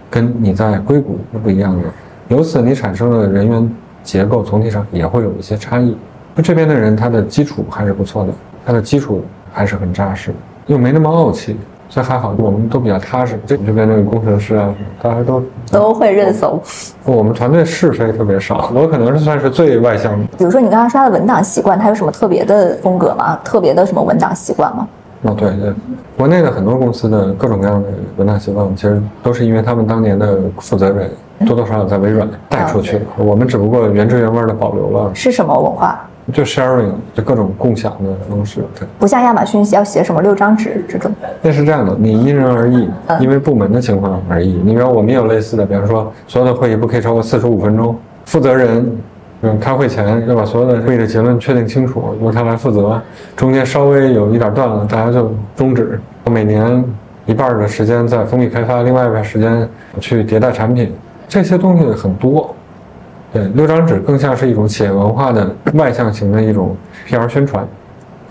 跟你在硅谷是不一样的，由此你产生的人员结构总体上也会有一些差异。那这边的人他的基础还是不错的，他的基础还是很扎实，又没那么傲气。这还好，我们都比较踏实。这这边那个工程师啊，大家都都会认怂。我们团队是非特别少，我可能是算是最外向的。比如说你刚刚说的文档习惯，他有什么特别的风格吗？特别的什么文档习惯吗？哦，对对，国内的很多公司的各种各样的文档习惯，其实都是因为他们当年的负责人多多少少在微软带出去的。我们只不过原汁原味的保留了。是什么文化？就 sharing，就各种共享的方式，对，不像亚马逊要写什么六张纸这种。那是这样的，你因人而异，因为部门的情况而异。你比如我们也有类似的，比方说所有的会议不可以超过四十五分钟，负责人，嗯，开会前要把所有的会议的结论确定清楚，由他来负责。中间稍微有一点断了，大家就终止。每年一半的时间在封闭开发，另外一半时间去迭代产品，这些东西很多。对，六张纸更像是一种企业文化的外向型的一种 PR 宣传，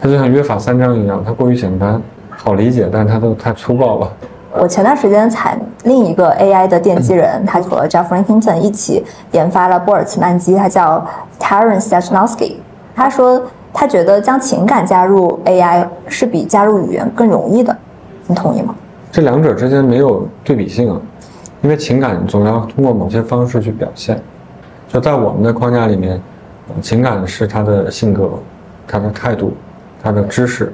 它就像约法三章一样，它过于简单，好理解，但它都太粗暴了。我前段时间采另一个 AI 的奠基人，他和 Jeff Hinton 一起研发了波尔茨曼机，他叫 Taran Sachnowski。他说他觉得将情感加入 AI 是比加入语言更容易的，你同意吗？这两者之间没有对比性啊，因为情感总要通过某些方式去表现。就在我们的框架里面，情感是他的性格、他的态度、他的知识、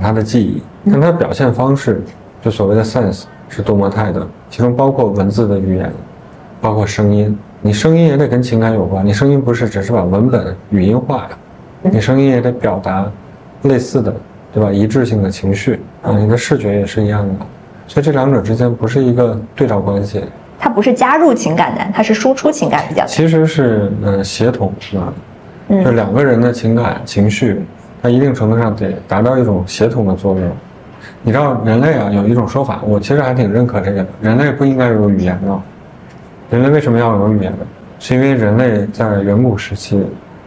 他的记忆，但他表现方式，就所谓的 sense 是多模态的，其中包括文字的语言，包括声音。你声音也得跟情感有关，你声音不是只是把文本语音化，你声音也得表达类似的，对吧？一致性的情绪啊，你的视觉也是一样的，所以这两者之间不是一个对照关系。它不是加入情感的，它是输出情感比较。其实是呃协同是吧？就两个人的情感情绪，它一定程度上得达到一种协同的作用。你知道人类啊有一种说法，我其实还挺认可这个的。人类不应该有语言的。人类为什么要有语言呢？是因为人类在远古时期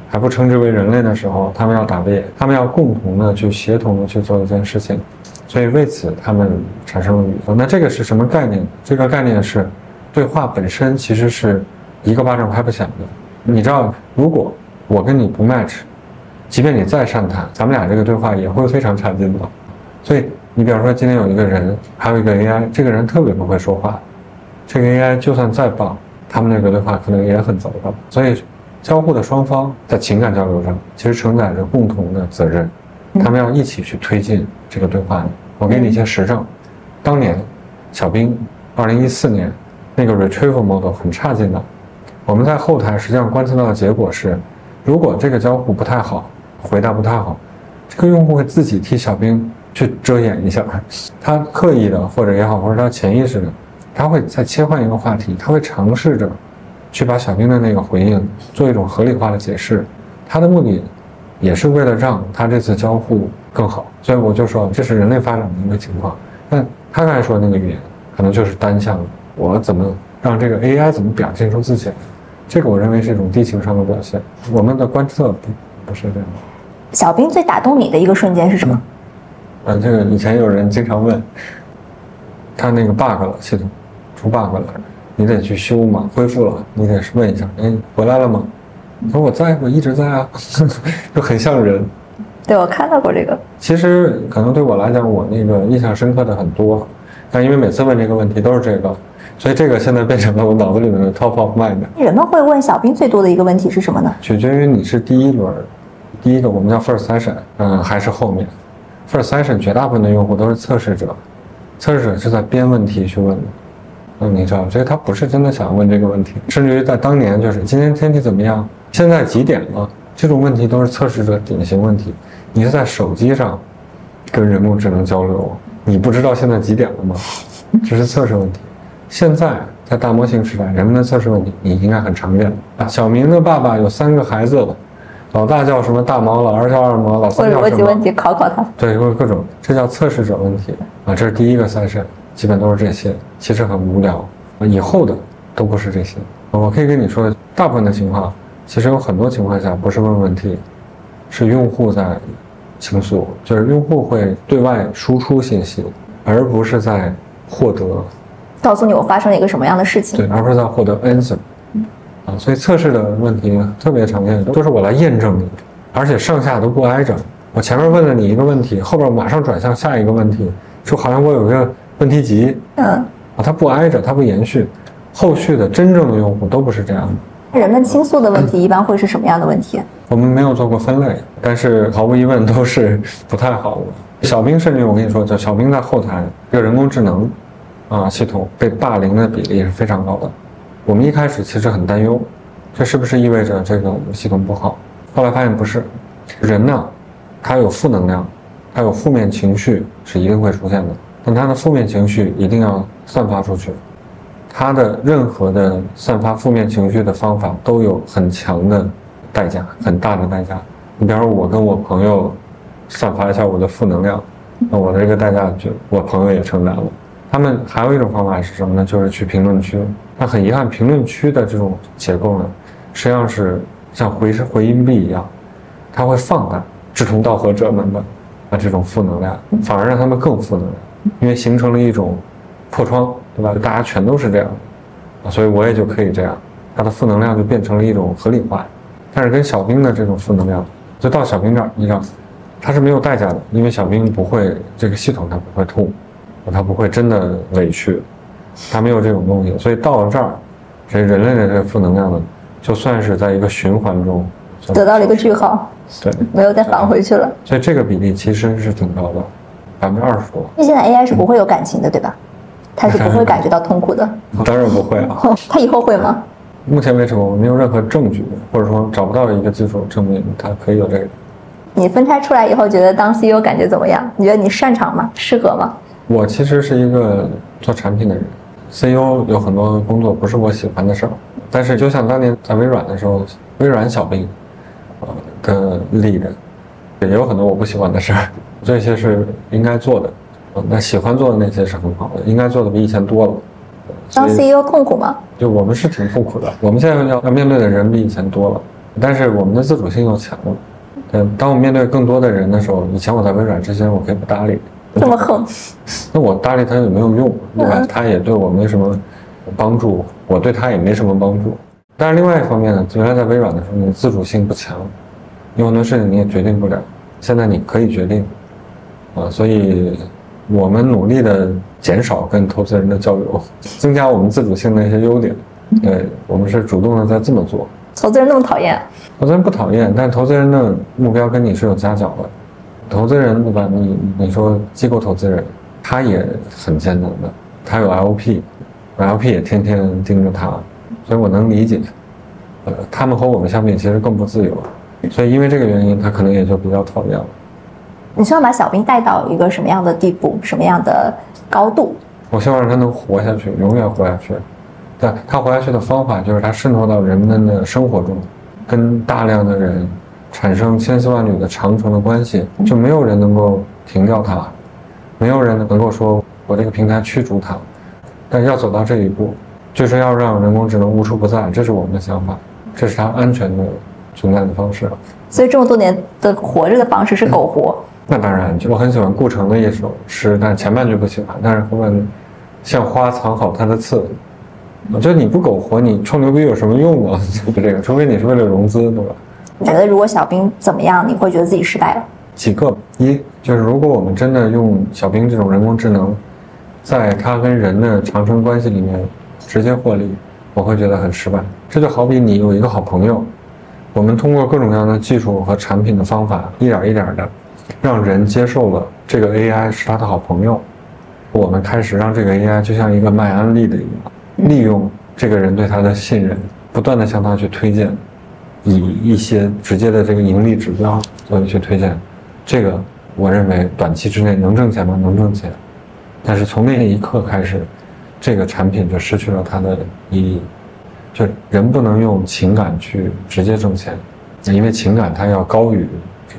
还不称之为人类的时候，他们要打猎，他们要共同的去协同的去做一件事情，所以为此他们产生了语言。那这个是什么概念？这个概念是，对话本身其实是一个巴掌拍不响的。你知道，如果我跟你不 match，即便你再善谈，咱们俩这个对话也会非常差劲的。所以你比方说今天有一个人，还有一个 AI，这个人特别不会说话，这个 AI 就算再棒，他们那个对话可能也很糟糕。所以。交互的双方在情感交流上，其实承载着共同的责任，他们要一起去推进这个对话。我给你一些实证，当年小兵二零一四年那个 retrieval model 很差劲的，我们在后台实际上观测到的结果是，如果这个交互不太好，回答不太好，这个用户会自己替小兵去遮掩一下，他刻意的或者也好，或者他潜意识的，他会再切换一个话题，他会尝试着。去把小兵的那个回应做一种合理化的解释，他的目的也是为了让他这次交互更好。所以我就说这是人类发展的一个情况。但他刚才说的那个语言可能就是单向的，我怎么让这个 AI 怎么表现出自己？这个我认为是一种低情商的表现。我们的观测不不是这样。小兵最打动你的一个瞬间是什么？嗯，这个以前有人经常问，他那个 bug 了，系统出 bug 了。你得去修嘛，恢复了，你得问一下，哎，回来了吗？他说我在，我一直在啊，就很像人。对，我看到过这个。其实可能对我来讲，我那个印象深刻的很多，但因为每次问这个问题都是这个，所以这个现在变成了我脑子里面的 top of mind。人们会问小兵最多的一个问题是什么呢？取决于你是第一轮，第一个我们叫 first session，嗯，还是后面 first session，绝大部分的用户都是测试者，测试者是在编问题去问的。嗯，你知道，所以他不是真的想问这个问题，甚至于在当年，就是今天天气怎么样，现在几点了，这种问题都是测试者典型问题。你是在手机上跟人工智能交流，你不知道现在几点了吗？这是测试问题。现在在大模型时代，人们的测试问题你应该很常见。小明的爸爸有三个孩子了，老大叫什么大毛，老二叫二毛，老三叫什么？逻辑问题考考他。对，或者各种，这叫测试者问题啊，这是第一个赛事。基本都是这些，其实很无聊。以后的都不是这些。我可以跟你说，大部分的情况，其实有很多情况下不是问问题，是用户在倾诉，就是用户会对外输出信息，而不是在获得。告诉你我发生了一个什么样的事情。对，而不是在获得 answer。啊，所以测试的问题特别常见，都是我来验证你，而且上下都不挨着。我前面问了你一个问题，后边马上转向下一个问题，就好像我有一个。问题集，嗯，啊，它不挨着，它不延续，后续的真正的用户都不是这样的。人们倾诉的问题一般会是什么样的问题？我们没有做过分类，但是毫无疑问都是不太好的。小兵甚至我跟你说，就小兵在后台，这个人工智能啊系统被霸凌的比例是非常高的。我们一开始其实很担忧，这是不是意味着这个系统不好？后来发现不是，人呢，他有负能量，他有负面情绪是一定会出现的。但他的负面情绪一定要散发出去，他的任何的散发负面情绪的方法都有很强的代价，很大的代价。你比方说，我跟我朋友散发一下我的负能量，那我的这个代价就我朋友也承担了。他们还有一种方法是什么呢？就是去评论区。那很遗憾，评论区的这种结构呢，实际上是像回回音壁一样，它会放大志同道合者们的啊这种负能量，反而让他们更负能量。因为形成了一种破窗，对吧？大家全都是这样，啊，所以我也就可以这样，它的负能量就变成了一种合理化。但是跟小兵的这种负能量，就到小兵这儿，你知道，他是没有代价的，因为小兵不会这个系统它不会痛，他不会真的委屈，他没有这种东西，所以到了这儿，这人类的这个负能量呢，就算是在一个循环中得到了一个句号，对，没有再返回去了。所以这个比例其实是挺高的。百分之二十多，因为现在 AI 是不会有感情的，对吧？它是不会感觉到痛苦的。当然不会啊。他以后会吗？目前为止，我们没有任何证据，或者说找不到一个技术证明它可以有这个。你分拆出来以后，觉得当 CEO 感觉怎么样？你觉得你擅长吗？适合吗？我其实是一个做产品的人，CEO 有很多工作不是我喜欢的事儿。但是就像当年在微软的时候，微软小兵的历人，也有很多我不喜欢的事儿。这些是应该做的，那喜欢做的那些是很好的，应该做的比以前多了。当 CEO 痛苦吗？就我们是挺痛苦的，我们现在要要面对的人比以前多了，但是我们的自主性又强了。嗯，当我面对更多的人的时候，以前我在微软之前我可以不搭理，这么横，那我搭理他也没有用，对吧？他也对我没什么帮助，我对他也没什么帮助。但是另外一方面呢，原来在微软的时候，你自主性不强，有很多事情你也决定不了，现在你可以决定，啊，所以我们努力的减少跟投资人的交流，增加我们自主性的一些优点。对我们是主动的在这么做。投资人那么讨厌？投资人不讨厌，但投资人的目标跟你是有夹角的。投资人对吧？你你说机构投资人，他也很艰难的，他有 LP，LP 也天天盯着他，所以我能理解。呃，他们和我们相比，其实更不自由，所以因为这个原因，他可能也就比较讨厌了。你希望把小兵带到一个什么样的地步，什么样的高度？我希望让他能活下去，永远活下去。但他活下去的方法就是他渗透到人们的生活中，跟大量的人产生千丝万缕的长程的关系，就没有人能够停掉它，没有人能够说我这个平台驱逐它。但要走到这一步，就是要让人工智能无处不在，这是我们的想法，这是它安全的存在的方式。所以这么多年的活着的方式是苟活。那当然，我很喜欢顾城的一首诗，但是前半句不喜欢，但是后半句像花藏好它的刺。我觉得你不苟活，你吹牛逼有什么用啊？就这个，除非你是为了融资，对吧？你觉得如果小兵怎么样，你会觉得自己失败了？几个，一就是如果我们真的用小兵这种人工智能，在它跟人的长生关系里面直接获利，我会觉得很失败。这就好比你有一个好朋友，我们通过各种各样的技术和产品的方法，一点一点的让人接受了这个 AI 是他的好朋友，我们开始让这个 AI 就像一个卖安利的一样。利用这个人对他的信任，不断的向他去推荐，以一些直接的这个盈利指标作为去推荐，这个我认为短期之内能挣钱吗？能挣钱，但是从那一刻开始，这个产品就失去了它的意义，就人不能用情感去直接挣钱，因为情感它要高于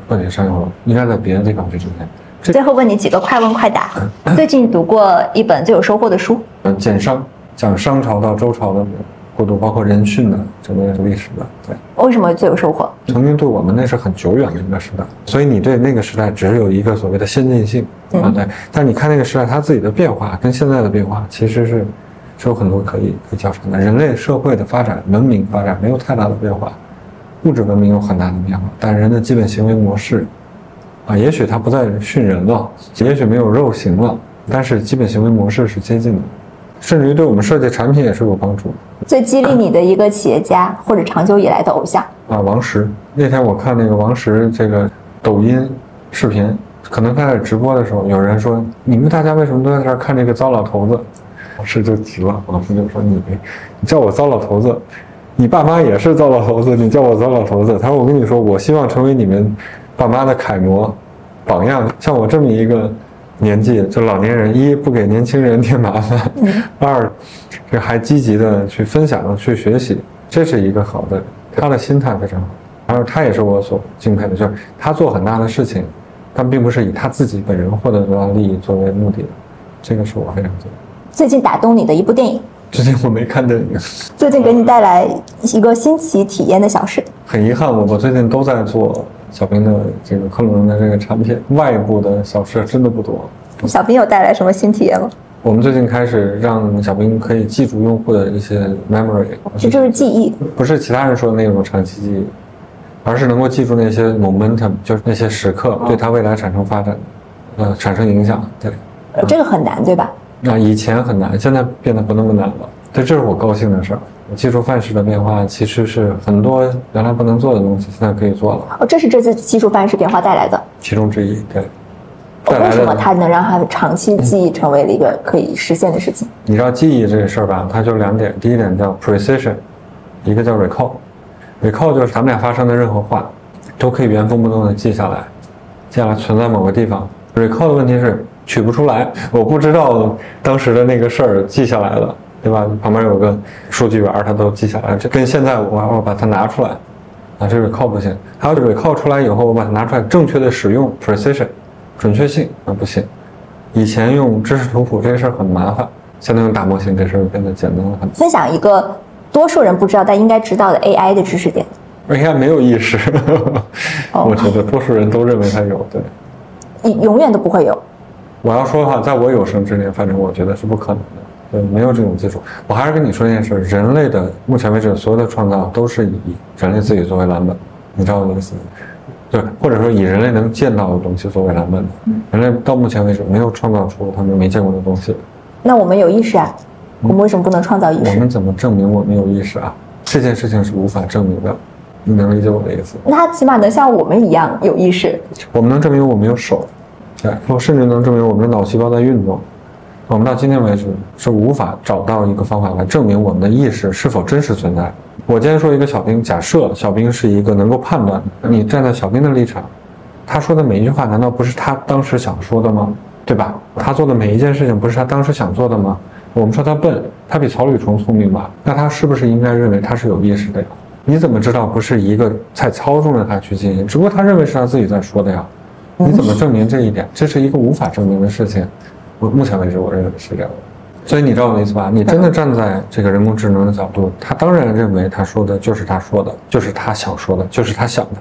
个体商业活动，应该在别的地方去挣钱。最后问你几个快问快答，最近读过一本最有收获的书？嗯，简商。讲商朝到周朝的过渡，包括人训的整个历史的，对。为什么最有收获？曾经对我们那是很久远的一个时代，所以你对那个时代只有一个所谓的先进性啊，对。但你看那个时代它自己的变化跟现在的变化，其实是是有很多可以可以交叉的。人类社会的发展、文明发展没有太大的变化，物质文明有很大的变化，但人的基本行为模式啊，也许它不再训人了，也许没有肉刑了，但是基本行为模式是接近的。甚至于对我们设计产品也是有帮助。最激励你的一个企业家或者长久以来的偶像啊，王石。那天我看那个王石这个抖音视频，可能他在直播的时候，有人说：“你们大家为什么都在这儿看这个糟老头子？”王石就急了，王石就说：“你你叫我糟老头子，你爸妈也是糟老头子，你叫我糟老头子。”他说：“我跟你说，我希望成为你们爸妈的楷模、榜样，像我这么一个。”年纪就老年人，一不给年轻人添麻烦，二这还积极的去分享、去学习，这是一个好的。他的心态非常好，而他也是我所敬佩的，就是他做很大的事情，但并不是以他自己本人获得多大利益作为目的的，这个是我非常敬佩。最近打动你的一部电影？最近我没看电影。最近给你带来一个新奇体验的小事？很遗憾，我我最近都在做。小兵的这个克隆的这个产品，外部的小事真的不多。小兵有带来什么新体验吗？我们最近开始让小兵可以记住用户的一些 memory，这就是记忆，不是其他人说的那种长期记忆，而是能够记住那些 momentum，就是那些时刻对他未来产生发展，呃，产生影响。对，这个很难，对吧？那以前很难，现在变得不那么难了。对，这是我高兴的事儿。技术范式的变化其实是很多原来不能做的东西，现在可以做了。哦，这是这次技术范式变化带来的其中之一。对。为什么它能让它长期记忆成为了一个可以实现的事情？你知道记忆这个事儿吧？它就两点，第一点叫 precision，一个叫 recall。recall 就是咱们俩发生的任何话，都可以原封不动的记下来，接下来存在某个地方。recall 的问题是取不出来，我不知道当时的那个事儿记下来了。对吧？旁边有个数据员，他都记下来。这跟现在我我把它拿出来，啊，这 recall 不行。还有 recall 出来以后，我把它拿出来，正确的使用 precision，准确性啊不行。以前用知识图谱这个事儿很麻烦，现在用大模型这事儿变得简单了很多。分享一个多数人不知道但应该知道的 AI 的知识点。AI 没有意识，我觉得多数人都认为它有，对。你永远都不会有。我要说的话，在我有生之年，反正我觉得是不可能的，对，没有这种技术。我还是跟你说一件事：人类的目前为止所有的创造都是以人类自己作为蓝本，你知道我的意思吗？对，或者说以人类能见到的东西作为蓝本。人类到目前为止没有创造出他们没见过的东西。那我们有意识啊？我们为什么不能创造意识？我们怎么证明我们有意识啊？这件事情是无法证明的。你能理解我的意思？那他起码能像我们一样有意识。我们能证明我们有手，对，我甚至能证明我们的脑细胞在运动。我们到今天为止是无法找到一个方法来证明我们的意识是否真实存在。我今天说一个小兵，假设小兵是一个能够判断，你站在小兵的立场，他说的每一句话难道不是他当时想说的吗？对吧？他做的每一件事情不是他当时想做的吗？我们说他笨，他比草履虫聪明吧？那他是不是应该认为他是有意识的呀？你怎么知道不是一个在操纵着他去进行？只不过他认为是他自己在说的呀。你怎么证明这一点？这是一个无法证明的事情。我目前为止，我认为是这样的。所以你知道我的意思吧？你真的站在这个人工智能的角度，他当然认为他说的就是他说的，就是他想说的，就是他想的。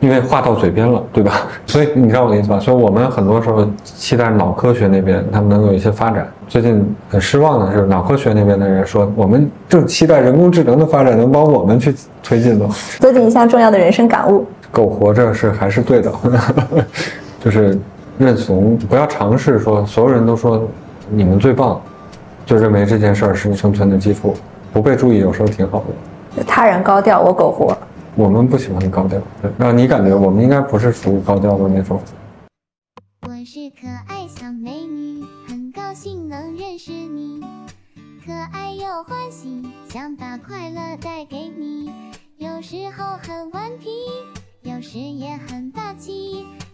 因为话到嘴边了，对吧？所以你知道我的意思吧？所以我们很多时候期待脑科学那边他们能有一些发展。最近很失望的是，脑科学那边的人说，我们正期待人工智能的发展能帮我们去推进呢。最近一项重要的人生感悟：苟活着是还是对的，就是认怂，不要尝试说所有人都说你们最棒，就认为这件事儿是你生存的基础。不被注意有时候挺好的。他人高调，我苟活。我们不喜欢高调，让你感觉我们应该不是属于高调的那种。我是可爱小美女，很高兴能认识你，可爱又欢喜，想把快乐带给你。有时候很顽皮，有时也很霸气，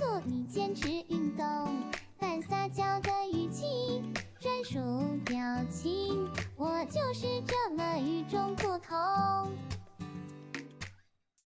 促你坚持运动，但撒娇的语气，专属表情，我就是这么与众不同。